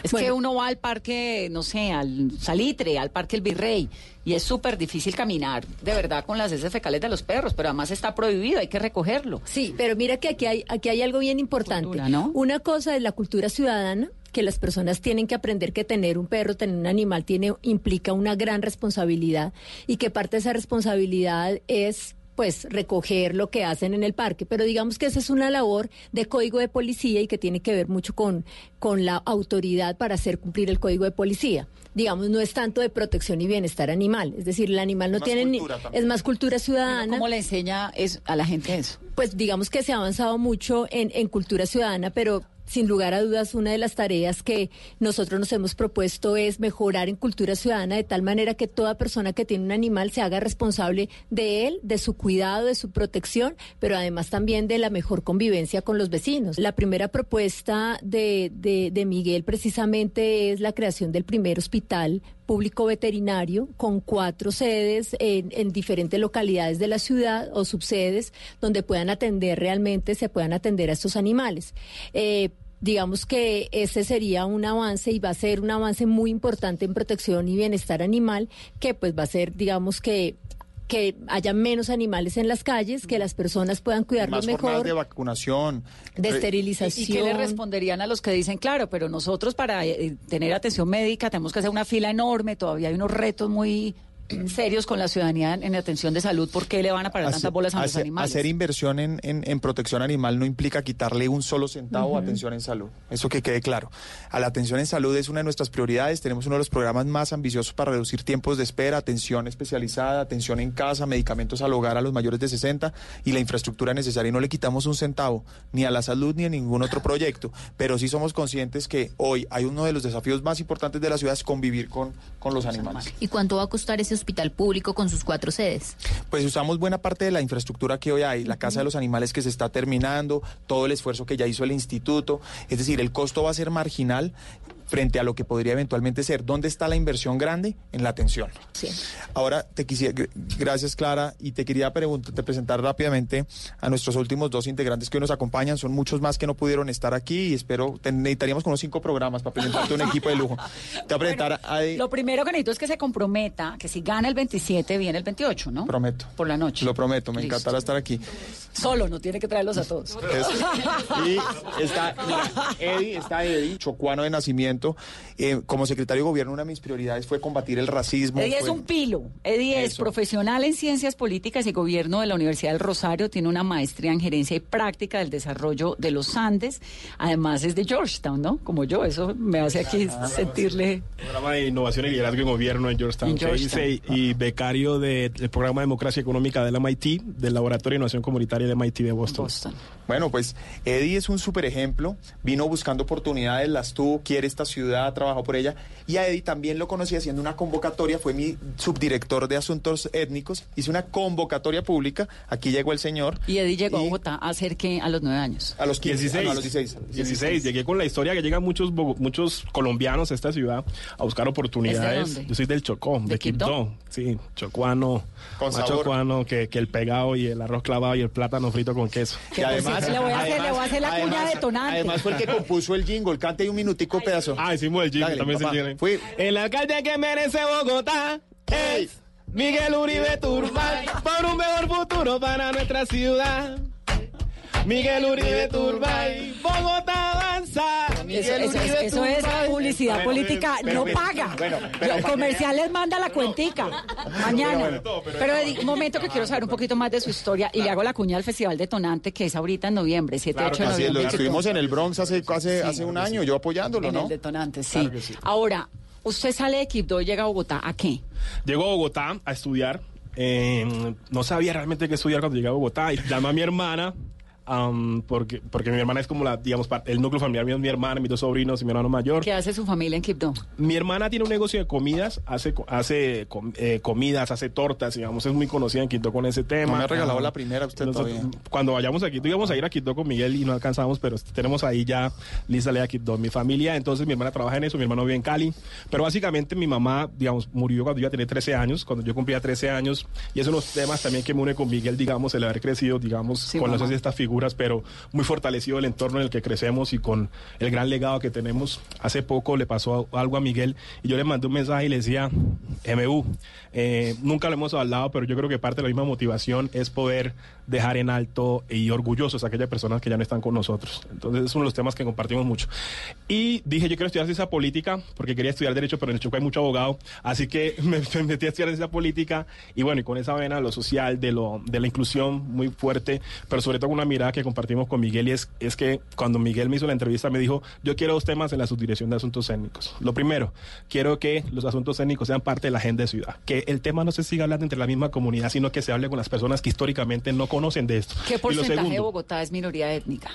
Es que uno va al parque, no sé, al Salitre, al parque El Virrey, y es súper difícil caminar, de verdad, con las heces fecales de los perros, pero además está prohibido, hay que recogerlo. Sí, pero mira que aquí hay, aquí hay algo bien importante. Una cosa es la cultura ciudadana, que las personas tienen que aprender que tener un perro, tener un animal, tiene, implica una gran responsabilidad y que parte de esa responsabilidad es pues recoger lo que hacen en el parque, pero digamos que esa es una labor de código de policía y que tiene que ver mucho con, con la autoridad para hacer cumplir el código de policía. Digamos, no es tanto de protección y bienestar animal, es decir, el animal no Más tiene ni, también. es más cultura ciudadana. ¿Cómo le enseña es, a la gente eso? Pues digamos que se ha avanzado mucho en, en cultura ciudadana, pero sin lugar a dudas una de las tareas que nosotros nos hemos propuesto es mejorar en cultura ciudadana de tal manera que toda persona que tiene un animal se haga responsable de él, de su cuidado, de su protección, pero además también de la mejor convivencia con los vecinos. La primera propuesta de, de, Miguel precisamente es la creación del primer hospital público veterinario con cuatro sedes en, en diferentes localidades de la ciudad o subsedes donde puedan atender realmente, se puedan atender a estos animales. Eh, Digamos que ese sería un avance y va a ser un avance muy importante en protección y bienestar animal, que pues va a ser, digamos que que haya menos animales en las calles, que las personas puedan cuidarlos más mejor, de vacunación. de esterilización. ¿Y qué le responderían a los que dicen, claro, pero nosotros para eh, tener atención médica tenemos que hacer una fila enorme, todavía hay unos retos muy serios con la ciudadanía en, en atención de salud, ¿por qué le van a parar tantas bolas a los hacer- animales? hacer inversión en, en- en protección animal no implica quitarle un solo centavo a atención en salud. Eso que quede claro. A la atención en salud es una de nuestras prioridades. Tenemos uno de los programas más ambiciosos para reducir tiempos de espera, atención especializada, atención en casa, medicamentos al hogar a los mayores de 60 y la infraestructura necesaria. Y no le quitamos un centavo ni a la salud ni a ningún otro proyecto. Pero sí somos conscientes que hoy hay uno de los desafíos más importantes de la ciudad es convivir con, con los animales. ¿Y cuánto va a costar ese hospital público con sus cuatro sedes? Pues usamos buena parte de la infraestructura que hoy hay, la Casa de los Animales que se está terminando, todo el esfuerzo que ya hizo el instituto, es decir, el costo va a ser marginal frente a lo que podría eventualmente ser. ¿Dónde está la inversión grande? En la atención. Ahora te quisiera, gr- gracias Clara, y te quería te presentar rápidamente a nuestros últimos dos integrantes que hoy nos acompañan. Son muchos más que no pudieron estar aquí y espero, te- necesitaríamos unos cinco programas para presentarte un equipo de lujo. Te voy a presentar a, Lo primero que necesito es que se comprometa que si gana el 27 viene el 28, ¿no? Prometo. Por la noche. Lo prometo, me Listo. encantará estar aquí. Solo, no tiene que traerlos a todos. Y está mira, Eddie, está Eddie, chocuano de nacimiento. Eh, como secretario de gobierno, una de mis prioridades fue combatir el racismo. Eddie es un pilo. Eddie es profesional en ciencias políticas y gobierno de la Universidad del Rosario. Tiene una maestría en gerencia y práctica del desarrollo de los Andes. Además es de Georgetown, ¿no? Como yo. Eso me hace aquí sentirle. Programa de innovación y liderazgo en gobierno en Georgetown, En Georgetown. y becario de- del programa de democracia económica del MIT, del Laboratorio de Innovación Comunitaria del MIT de Boston. Bueno, pues Eddie es un super ejemplo. Vino buscando oportunidades, las tuvo, quiere esta ciudad, trabajó por ella. Y a Eddie también lo conocí haciendo una convocatoria, fue mi subdirector de asuntos étnicos. Hice una convocatoria pública, aquí llegó el señor. Y Eddie llegó a Bogotá a hacer que a los nueve años. A los 15, 16. ah, no, a los 16. 16. Llegué con la historia que llegan muchos muchos colombianos a esta ciudad a buscar oportunidades. dónde? Yo soy del Chocó, de, ¿De? Quibdó. Sí, chocuano. Con chocuano que, que el pegado y el arroz clavado y el plátano frito con queso. Además, le voy a hacer, le voy a además- hacer la cuña detonante. Además fue el que compuso el jingle, cante un minutico pedazo. Ah, hicimos el jingle, también se tiene. Fui. El alcalde que merece Bogotá es Miguel Uribe Turbay por un mejor futuro para nuestra ciudad. Miguel Uribe Turbay, Bogotá avanza. Eso, Miguel eso es, eso es publicidad Bueno, política, pero- no pero- paga. bueno, Yo- pero- el comercial les manda la cuentica mañana. bueno, Pero un momento que quiero saber un poquito más de su historia y le hago la cuña al Festival Detonante que es ahorita en noviembre, 7, Claro 8 de Así es, lo noviembre. estuvimos en el Bronx hace, hace, hace un año, yo apoyándolo, en ¿no? el Detonante, sí. Claro sí. Ahora, usted sale de Quibdó y llega a Bogotá, ¿a qué? Llego a Bogotá a estudiar. eh, no sabía realmente qué estudiar cuando llegué a Bogotá. Y llamé a mi hermana. Am, porque, porque mi hermana es como la, digamos, el núcleo familiar mío es mi hermana, mis dos sobrinos y mi hermano mayor. ¿Qué hace su familia en Quibdó? Mi hermana tiene un negocio de comidas, hace, hace com- eh, comidas, hace tortas, digamos, es muy conocida en Quito con ese tema. No me ha regalado Ah, la primera usted todavía. Cuando vayamos a Quito, íbamos a ir a Quito con Miguel y no alcanzamos, pero tenemos ahí ya lista la de Quito. Mi familia, entonces mi hermana trabaja en eso, mi hermano vive en Cali, pero básicamente mi mamá, digamos, murió cuando yo ya tenía 13 años, cuando yo cumplía 13 años, y es uno de los temas también que me une con Miguel, digamos, el haber crecido, digamos, Sí, con las estas figuras, pero muy fortalecido el entorno en el que crecemos y con el gran legado que tenemos. Hace poco le pasó algo a Miguel y yo le mandé un mensaje y le decía, MU, eh, nunca lo hemos hablado, pero yo creo que parte de la misma motivación es poder dejar en alto y orgullosos a aquellas personas que ya no están con nosotros. Entonces es uno de los temas que compartimos mucho. Y dije, yo quiero estudiar ciencia política porque quería estudiar derecho, pero en el Chocó hay mucho abogado, así que me, me metí a estudiar ciencia política y bueno, y con esa vena lo social, de, lo, de la inclusión muy fuerte, pero sobre todo una mirada que compartimos con Miguel y es, es que cuando Miguel me hizo la entrevista me dijo, yo quiero dos temas en la subdirección de asuntos técnicos. Lo primero, quiero que los asuntos técnicos sean parte de la agenda de ciudad, que el tema no se siga hablando entre la misma comunidad, sino que se hable con las personas que históricamente no conocen de esto. ¿Qué Y lo porcentaje de Bogotá es minoría étnica?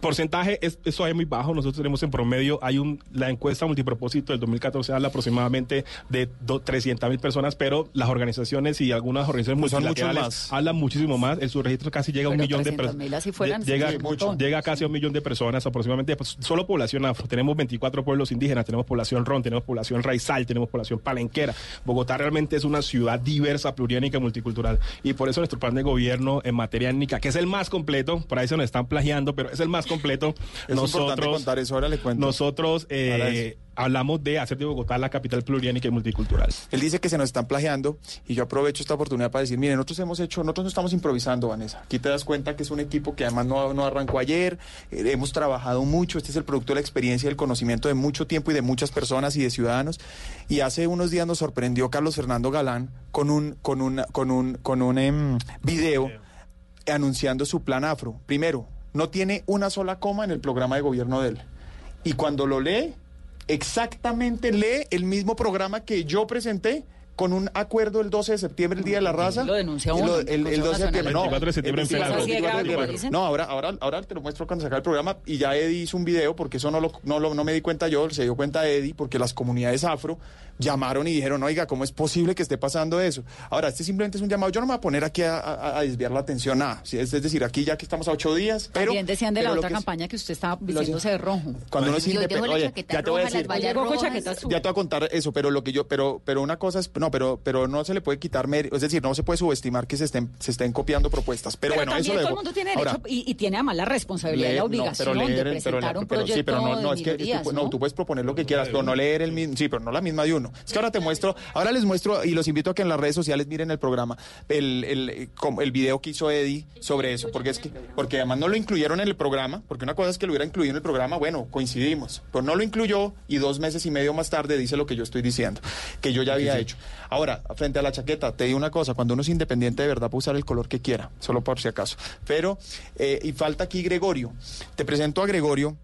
Porcentaje, es, eso es muy bajo. Nosotros tenemos en promedio, hay un, la encuesta multipropósito del 2014 habla aproximadamente de 300 mil personas, pero las organizaciones y algunas organizaciones Pues multilaterales hablan muchísimo más. El subregistro casi llega a un millón de 300.000 personas. Llega, sí, llega casi a un millón de personas aproximadamente. Pues, solo población afro. Tenemos 24 pueblos indígenas, tenemos población ron, tenemos población raizal, tenemos población palenquera. Bogotá realmente es una ciudad diversa, pluriénica y multicultural. Y por eso nuestro plan de gobierno en materia étnica, que es el más completo, por ahí se nos están plagiando, pero es el más completo. Es importante contar eso, ahora le cuento. Nosotros eh, hablamos de hacer de Bogotá la capital pluriénica y multicultural. Él dice que se nos están plagiando y yo aprovecho esta oportunidad para decir, miren, nosotros hemos hecho, nosotros no estamos improvisando, Vanessa. Aquí te das cuenta que es un equipo que además no, no arrancó ayer, eh, hemos trabajado mucho, este es el producto de la experiencia y el conocimiento de mucho tiempo y de muchas personas y de ciudadanos. Y hace unos días nos sorprendió Carlos Fernando Galán con un, con un, con un, con un em, video anunciando su plan afro. Primero, no tiene una sola coma en el programa de gobierno de él. Y cuando lo lee, exactamente lee el mismo programa que yo presenté con un acuerdo el 12 de septiembre, el Día de la Raza. Lo denuncia uno, el, el 12 de septiembre, no. 24 de septiembre el en 24 Pegaso. 24 de ¿Así de grave septiembre. lo dicen? No, ahora, ahora, ahora te lo muestro cuando saca el programa y ya Eddie hizo un video porque eso no lo, no lo- no me di cuenta yo, se dio cuenta Eddie porque las comunidades afro llamaron y dijeron, oiga, ¿cómo es posible que esté pasando eso? Ahora, este simplemente es un llamado. Yo no me voy a poner aquí a, a- a desviar la atención, nada. Sí, Es, es decir, aquí ya que estamos a ocho días, pero... También decían de la otra que es- campaña que usted estaba vistiéndose de rojo. cuando uno Oye, chaqueta ya te voy a decir. Ya te voy a contar eso, pero lo que yo, pero, pero una cosa es, no, pero, pero no se le puede quitar mérito, es decir, no se puede subestimar que se estén, se estén copiando propuestas. Pero, bueno, también eso todo el mundo tiene derecho Ahora, y, y tiene además la responsabilidad y leer- la no, obligación pero leer de el- pero presentar la- un pero proyecto sí, pero no, no, de es que, tú, no, ¿no? tú puedes proponer lo que quieras, pero no leer el mismo, sí, pero no la misma de uno. Es que ahora te muestro, ahora les muestro y los invito a que en las redes sociales miren el programa, el, el, como el video que hizo Eddie sobre eso, porque es que, porque además no lo incluyeron en el programa, porque una cosa es que lo hubiera incluido en el programa, bueno, coincidimos, pero no lo incluyó y dos meses y medio más tarde dice lo que yo estoy diciendo, que yo ya había hecho. Ahora, frente a la chaqueta, te digo una cosa, cuando uno es independiente de verdad puede usar el color que quiera, solo por si acaso. Pero, eh, y falta aquí Gregorio. Te presento a Gregorio.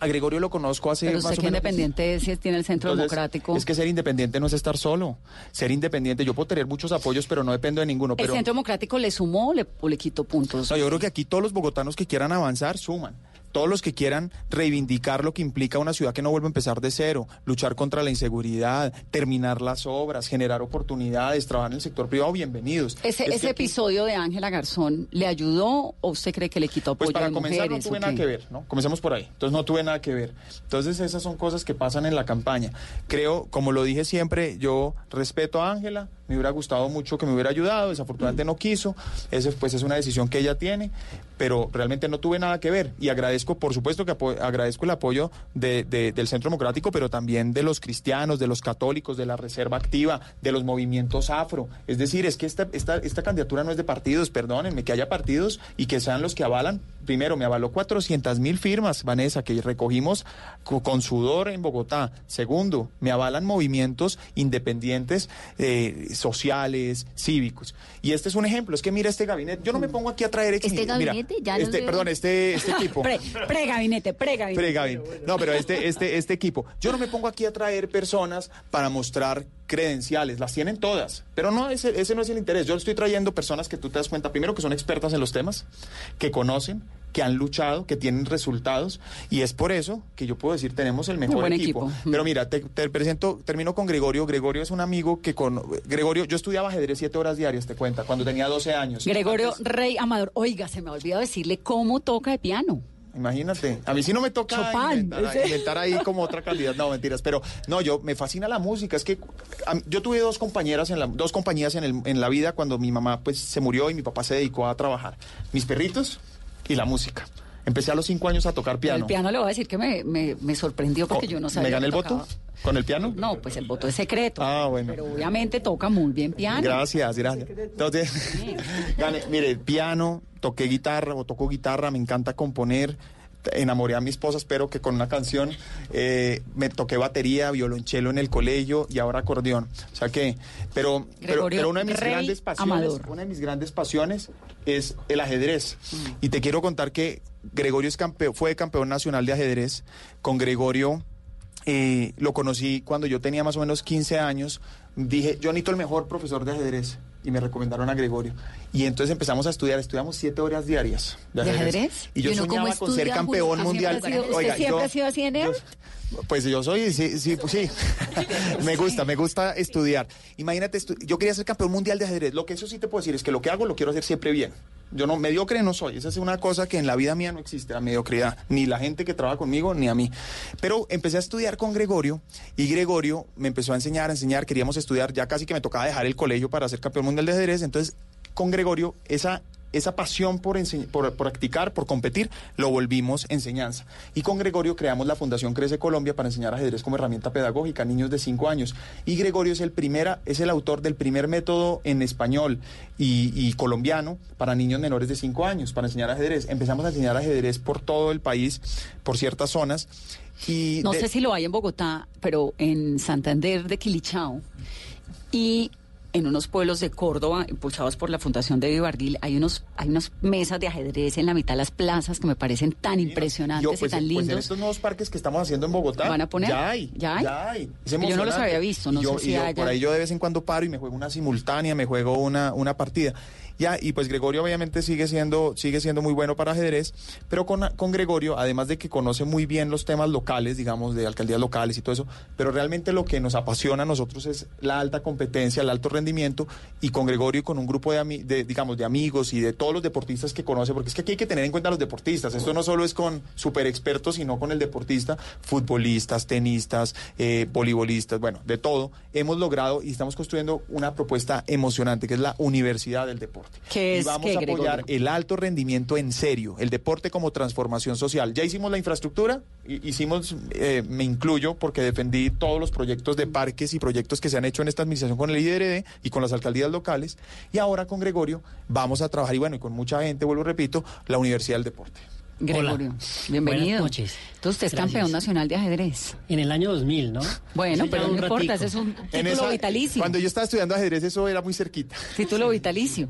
A Gregorio lo conozco hace Pero más usted o que menos- independiente si tiene el centro entonces, democrático. Es que ser independiente no es estar solo. Ser independiente, yo puedo tener muchos apoyos, pero no dependo de ninguno. ¿El centro democrático le sumó o le, o le quitó puntos? no, yo creo que aquí todos los bogotanos que quieran avanzar suman. Todos los que quieran reivindicar lo que implica una ciudad que no vuelva a empezar de cero, luchar contra la inseguridad, terminar las obras, generar oportunidades, trabajar en el sector privado, bienvenidos. Ese, Es que ese aquí- episodio de Ángela Garzón, ¿le ayudó o usted cree que le quitó apoyo Pues para a comenzar no tuve nada que ver, ¿no? Comencemos por ahí. Entonces no tuve nada que ver. Entonces esas son cosas que pasan en la campaña. Creo, como lo dije siempre, yo respeto a Ángela, me hubiera gustado mucho que me hubiera ayudado, desafortunadamente no quiso, ese pues es una decisión que ella tiene, pero realmente no tuve nada que ver y agradezco, por supuesto que agradezco el apoyo de- de- del Centro Democrático, pero también de los cristianos, de los católicos, de la Reserva Activa, de los movimientos afro. Es decir, es que esta, esta, esta candidatura no es de partidos, perdónenme, que haya partidos y que sean los que avalan. Primero, me avaló 400 mil firmas, Vanessa, que recogimos co- con sudor en Bogotá. Segundo, me avalan movimientos independientes, eh, sociales, cívicos. Y este es un ejemplo. Es que mira este gabinete. Yo no me pongo aquí a traer... ex- ¿Este mira, gabinete? Ya nos este, veo. perdón, este, este equipo. Pre, pre-gabinete, pre-gabinete. Pre-Gavin. No, pero este, este, este equipo. Yo no me pongo aquí a traer personas para mostrar credenciales, las tienen todas, pero no, ese, ese no es el interés. Yo estoy trayendo personas que tú te das cuenta, primero que son expertas en los temas, que conocen, que han luchado, que tienen resultados, y es por eso que yo puedo decir, tenemos el mejor equipo. equipo. Pero mira, te, te presento, termino con Gregorio. Gregorio es un amigo que con... Gregorio, yo estudiaba ajedrez siete horas diarias, te cuenta, cuando tenía 12 años. Gregorio Antes- Rey Amador. Oiga, se me ha olvidado decirle cómo toca el piano. Imagínate, a mí sí no me toca inventar, ese. inventar ahí como otra candidata, no mentiras, pero no, yo me fascina la música, es que a yo tuve dos compañeras en la, dos compañías en, el- en la vida cuando mi mamá pues se murió y mi papá se dedicó a trabajar, mis perritos y la música. Empecé a los cinco años a tocar piano. El piano le voy a decir que me, me, me sorprendió porque yo no sabía. ¿Me gané el voto con el piano? No, pues el voto es secreto. Ah, bueno. Pero obviamente toca muy bien piano. Gracias, gracias. Entonces, gane- mire, piano, toqué guitarra o toco guitarra, me encanta componer. Enamoré a mi esposa, espero que con una canción. eh, me toqué batería, violonchelo en el colegio y ahora acordeón. O sea que, pero, pero, una de mis Rey grandes pasiones, Amador. una de mis grandes pasiones es el ajedrez. Y te quiero contar que Gregorio fue campeón nacional de ajedrez. Con Gregorio eh, lo conocí cuando yo tenía más o menos 15 años. Dije, yo necesito el mejor profesor de ajedrez. Y me recomendaron a Gregorio. Y entonces empezamos a estudiar. Estudiamos siete horas diarias de ¿De ajedrez. Y yo ¿Y soñaba con ser campeón mundial. ¿Siempre ha sido- Oiga, ¿Usted siempre yo- ha sido así de nerd? pues yo soy, sí, sí, pues sí. me gusta, me gusta estudiar. Imagínate, estu- yo quería ser campeón mundial de ajedrez. Lo que eso sí te puedo decir es que lo que hago lo quiero hacer siempre bien. Yo no, mediocre no soy. Esa es una cosa que en la vida mía no existe, la mediocridad. Ni la gente que trabaja conmigo, ni a mí. Pero empecé a estudiar con Gregorio y Gregorio me empezó a enseñar, a enseñar. Queríamos estudiar, ya casi que me tocaba dejar el colegio para ser campeón mundial de ajedrez. Entonces, con Gregorio, esa esa pasión por, por, por practicar, por competir, lo volvimos enseñanza. Y con Gregorio creamos la Fundación Crece Colombia para enseñar ajedrez como herramienta pedagógica a niños de 5 años. Y Gregorio es el, primera, es el autor del primer método en español y, y colombiano para niños menores de 5 años, para enseñar ajedrez. Empezamos a enseñar ajedrez por todo el país, por ciertas zonas. Y No de- sé si lo hay en Bogotá, pero en Santander de Quilichao y en unos pueblos de Córdoba, impulsados por la Fundación de Vivardil, hay unos hay unas mesas de ajedrez en la mitad de las plazas que me parecen tan impresionantes Yo, y pues, tan pues lindos. en estos nuevos parques que estamos haciendo en Bogotá. ¿Van a poner? Ya hay. ¿Ya hay? Es Que yo no los había visto, no yo, sé si y yo haya. Por ahí yo de vez en cuando paro y me juego una simultánea, me juego una, una partida. Ya, y pues Gregorio obviamente sigue siendo, sigue siendo muy bueno para ajedrez, pero con, con Gregorio, además de que conoce muy bien los temas locales, digamos, de alcaldías locales y todo eso, pero realmente lo que nos apasiona a nosotros es la alta competencia, el alto rendimiento, y con Gregorio y con un grupo de, de, digamos, de amigos y de todos los deportistas que conoce, porque es que aquí hay que tener en cuenta a los deportistas, esto no solo es con super expertos, sino con el deportista, futbolistas, tenistas, eh, voleibolistas, bueno, de todo, hemos logrado y estamos construyendo una propuesta emocionante, que es la Universidad del Deporte. ¿Qué y es vamos qué, a apoyar Gregorio? el alto rendimiento en serio, el deporte como transformación social. Ya hicimos la infraestructura, hi- hicimos, eh, me incluyo porque defendí todos los proyectos de parques y proyectos que se han hecho en esta administración con el IDRD y con las alcaldías locales. Y ahora con Gregorio vamos a trabajar, y bueno, y con mucha gente, vuelvo repito, la Universidad del Deporte. Gregorio, bienvenido. Buenas noches. Entonces usted es Gracias. campeón nacional de ajedrez. En el año 2000, ¿no? Bueno, pero no importa, ese es un título esa- vitalicio. Cuando yo estaba estudiando ajedrez, eso era muy cerquita. Título vitalicio.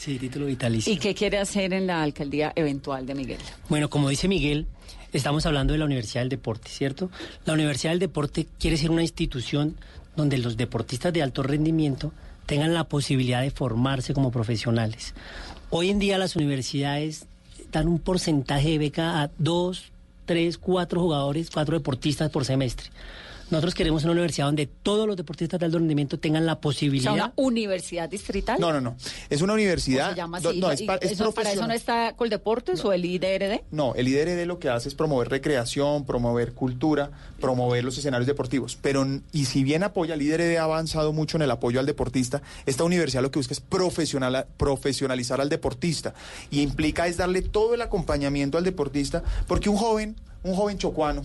Sí, título vitalicio. ¿Y qué quiere hacer en la alcaldía eventual de Miguel? Bueno, como dice Miguel, estamos hablando de la Universidad del Deporte, ¿cierto? La Universidad del Deporte quiere ser una institución donde los deportistas de alto rendimiento tengan la posibilidad de formarse como profesionales. Hoy en día las universidades dan un porcentaje de beca a dos, tres, cuatro jugadores, cuatro deportistas por semestre. Nosotros queremos una universidad donde todos los deportistas de alto rendimiento tengan la O sea, posibilidad. una universidad distrital. No, no, no. Es una universidad. ¿O se llama no, así? no, es, ¿Y pa- es eso- ¿Para eso no está Coldeportes o el IDRD? No, el IDRD lo que hace es promover recreación, promover cultura, promover los escenarios deportivos. Pero, y si bien apoya, el IDRD ha avanzado mucho en el apoyo al deportista, esta universidad lo que busca es profesional, profesionalizar al deportista. Y implica es darle todo el acompañamiento al deportista, porque un joven, un joven chocuano,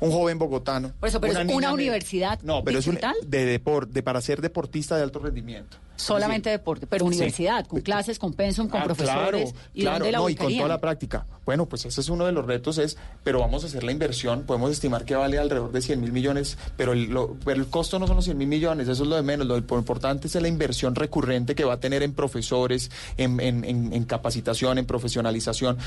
un joven bogotano. Por eso, pero es niña una universidad No, pero es un, de deporte, de, para ser deportista de alto rendimiento. Solamente deporte, pero Sí. universidad, con clases, con pensum, con Ah, profesores. Claro, ¿Y claro, la no, y con toda la práctica. Bueno, pues ese es uno de los retos, es, pero vamos a hacer la inversión, podemos estimar que vale alrededor de 100 mil millones, pero el, lo- pero el costo no son los 100 mil millones, eso es lo de menos, lo importante es la inversión recurrente que va a tener en profesores, en, en- en- en capacitación, en profesionalización.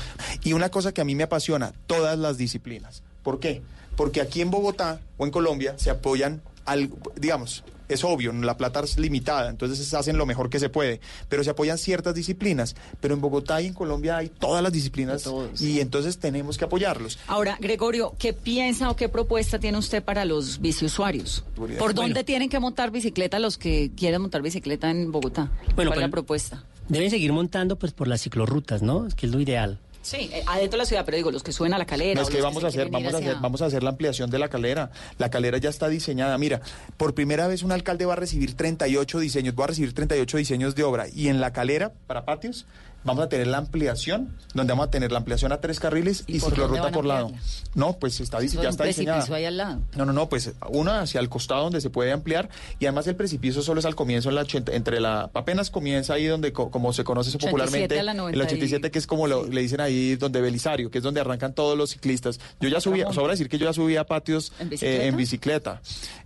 Y una cosa que a mí me apasiona, todas las disciplinas. ¿Por qué? Porque aquí en Bogotá o en Colombia se apoyan, al, digamos, es obvio, la plata es limitada, entonces hacen lo mejor que se puede, pero se apoyan ciertas disciplinas. Pero en Bogotá y en Colombia hay todas las disciplinas y entonces tenemos que apoyarlos. Ahora, Gregorio, ¿qué piensa o qué propuesta tiene usted para los biciusuarios? ¿Por Bueno. dónde tienen que montar bicicleta los que quieren montar bicicleta en Bogotá? Bueno, ¿Cuál es la propuesta? Deben seguir montando pues por las ciclorrutas, ¿no? Es que es lo ideal. Sí, eh, adentro de la ciudad, pero digo, los que suben a la calera. No, es que vamos a hacer, vamos a hacer, vamos a hacer la ampliación de la calera. La calera ya está diseñada. Mira, por primera vez un alcalde va a recibir 38 diseños, va a recibir 38 diseños de obra. Y en la calera, para patios, vamos a tener la ampliación, donde vamos a tener la ampliación a tres carriles y, por dónde ciclorruta por lado. No, pues está, Eso ya está diseñada. ahí al lado. No, no, no, pues una hacia el costado donde se puede ampliar y además el precipicio solo es al comienzo, en la entre la, apenas comienza ahí donde, co- como se conoce eso 87 popularmente, el 90 y- 87 que es como lo, le dicen ahí donde Belisario, que es donde arrancan todos los ciclistas. Yo ya subí, sobra decir que yo ya subí a patios ¿En eh, bicicleta? en bicicleta.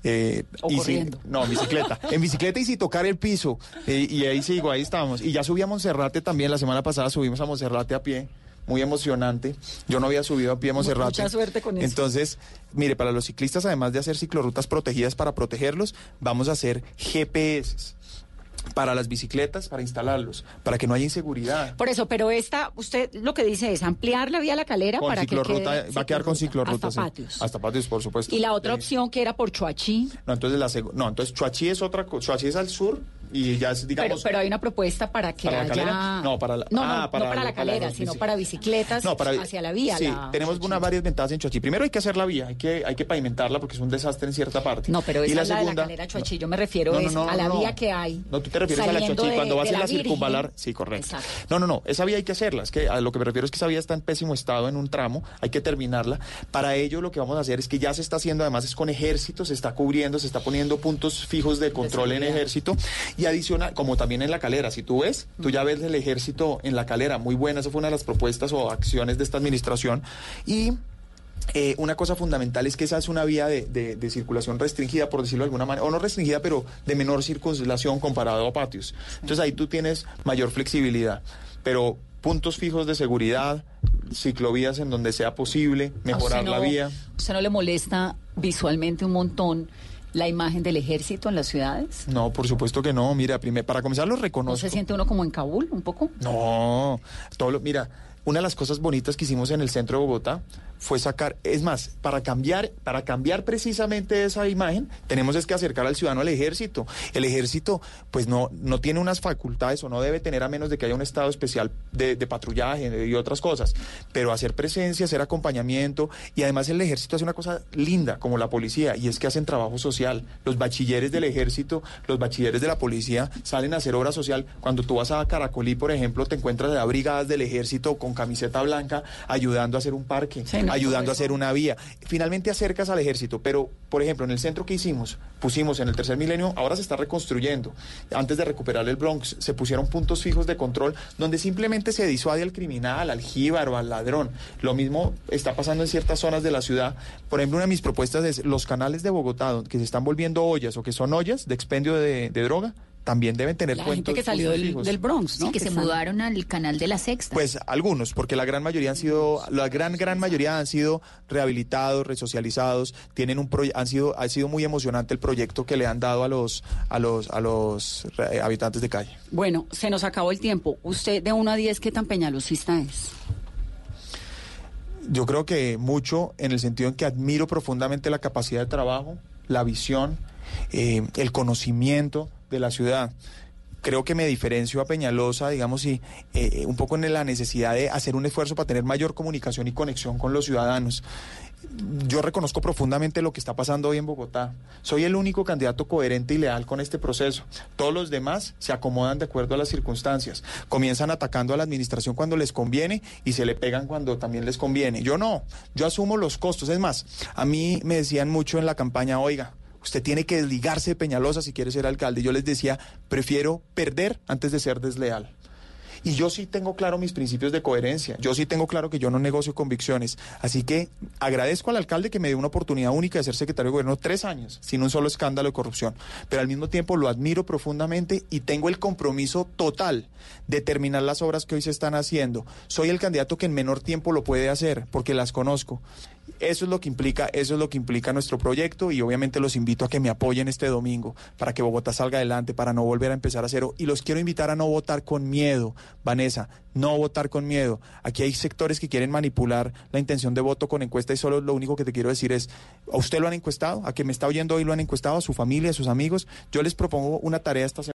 Eh, ¿O y corriendo? no, en bicicleta. en bicicleta y sin tocar el piso. Eh, y ahí sigo, ahí estamos. Y ya subí a Monserrate también, la semana pasada subimos a Monserrate a pie. Muy emocionante. Yo no había subido a pie a Monserrate. Mucha suerte con eso. Entonces, mire, para los ciclistas, además de hacer ciclorrutas protegidas para protegerlos, vamos a hacer GPS para las bicicletas, para instalarlos, para que no haya inseguridad. Por eso, pero esta, usted lo que dice es ampliar la vía a la calera Con para que ciclorruta, quede va a quedar con ciclorruta. Hasta sí. patios. Hasta patios, por supuesto. Y la otra opción que era por Chuachi, No, entonces la no, entonces Chuachi es otra cosa. Chuachi es al sur y ya es, pero, digamos. pero hay una propuesta para que ¿Para la calera? No, para la- no, no, ah, no para para, la- la calera, sino para bicicletas No, hacia la vía. Sí, la- tenemos unas varias ventajas en Chuachi. Primero hay que hacer la vía, hay que, hay que pavimentarla porque es un desastre en cierta parte. No, pero y esa es la de la segunda- calera Chuachi, yo me refiero es a la vía que hay. No, tú te refieres a la de- cuando vas en la, la circunvalar. Sí, correcto. Exacto. No, no, no, esa vía hay que hacerla. Es que a lo que me refiero es que esa vía está en pésimo estado en un tramo, hay que terminarla. Para ello lo que vamos a hacer es que ya se está haciendo, además es con ejército, se está cubriendo, se está poniendo puntos fijos de control en ejército y adicional, como también en la calera, si tú ves, tú ya ves el ejército en la calera, muy buena, esa fue una de las propuestas o acciones de esta administración y eh, una cosa fundamental es que esa es una vía de, de- de circulación restringida, por decirlo de alguna manera, o no restringida, pero de menor circulación comparado a patios. Entonces ahí tú tienes mayor flexibilidad, pero puntos fijos de seguridad, ciclovías en donde sea posible, mejorar ¿A usted la vía. ¿Usted no le molesta visualmente un montón la imagen del ejército en las ciudades? No, por supuesto que no. Mira, primer, para comenzar lo ¿No reconozco. se siente uno como en Kabul un poco? No, todo lo- mira, una de las cosas bonitas que hicimos en el centro de Bogotá fue sacar, es más, para cambiar, para cambiar precisamente esa imagen, tenemos es que acercar al ciudadano al ejército. El ejército, pues no, no tiene unas facultades o no debe tener a menos de que haya un estado especial de, patrullaje y otras cosas. Pero hacer presencia, hacer acompañamiento, y además el ejército hace una cosa linda, como la policía, y es que hacen trabajo social. Los bachilleres del ejército, los bachilleres de la policía salen a hacer obra social. Cuando tú vas a Caracolí, por ejemplo, te encuentras a brigadas del ejército con camiseta blanca ayudando a hacer un parque, Sí, no, ayudando a hacer una vía. Finalmente acercas al ejército, pero por ejemplo, en el centro que hicimos, pusimos en el tercer milenio, ahora se está reconstruyendo. Antes de recuperar el Bronx, se pusieron puntos fijos de control donde simplemente se disuade al criminal, al jíbaro, al ladrón. Lo mismo está pasando en ciertas zonas de la ciudad. Por ejemplo, una de mis propuestas es los canales de Bogotá que se están volviendo ollas o que son ollas de expendio de, de droga, también deben tener La puntos- gente que salió del, Bronx, ¿no? Sí, que se mudaron al canal de la Sexta. Pues algunos, porque la gran mayoría han sido, la gran gran mayoría han sido rehabilitados, resocializados, tienen un proye- han sido, ha sido muy emocionante el proyecto que le han dado a los, a los, a los eh, habitantes de calle. Bueno, se nos acabó el tiempo. Usted de 1 a 10, ¿qué tan peñalosista es? Yo creo que mucho en el sentido en que admiro profundamente la capacidad de trabajo, la visión, eh, el conocimiento de la ciudad creo que me diferencio a Peñalosa, digamos, y eh, un poco en la necesidad de hacer un esfuerzo para tener mayor comunicación y conexión con los ciudadanos. Yo reconozco profundamente lo que está pasando hoy en Bogotá. Soy el único candidato coherente y leal con este proceso. Todos los demás se acomodan de acuerdo a las circunstancias. Comienzan atacando a la administración cuando les conviene y se le pegan cuando también les conviene. Yo no, yo asumo los costos. Es más, a mí me decían mucho en la campaña, oiga, usted tiene que desligarse de Peñalosa si quiere ser alcalde. Yo les decía, prefiero perder antes de ser desleal. Y yo sí tengo claro mis principios de coherencia. Yo sí tengo claro que yo no negocio convicciones. Así que agradezco al alcalde que me dio una oportunidad única de ser secretario de gobierno tres años, sin un solo escándalo de corrupción. Pero al mismo tiempo lo admiro profundamente y tengo el compromiso total de terminar las obras que hoy se están haciendo. Soy el candidato que en menor tiempo lo puede hacer porque las conozco. Eso es lo que implica, eso es lo que implica nuestro proyecto y obviamente los invito a que me apoyen este domingo para que Bogotá salga adelante, para no volver a empezar a cero. Y los quiero invitar a no votar con miedo, Vanessa, no votar con miedo. Aquí hay sectores que quieren manipular la intención de voto con encuesta y solo lo único que te quiero decir es, ¿a usted lo han encuestado? ¿A que me está oyendo hoy lo han encuestado? ¿A su familia, a sus amigos? Yo les propongo una tarea esta semana.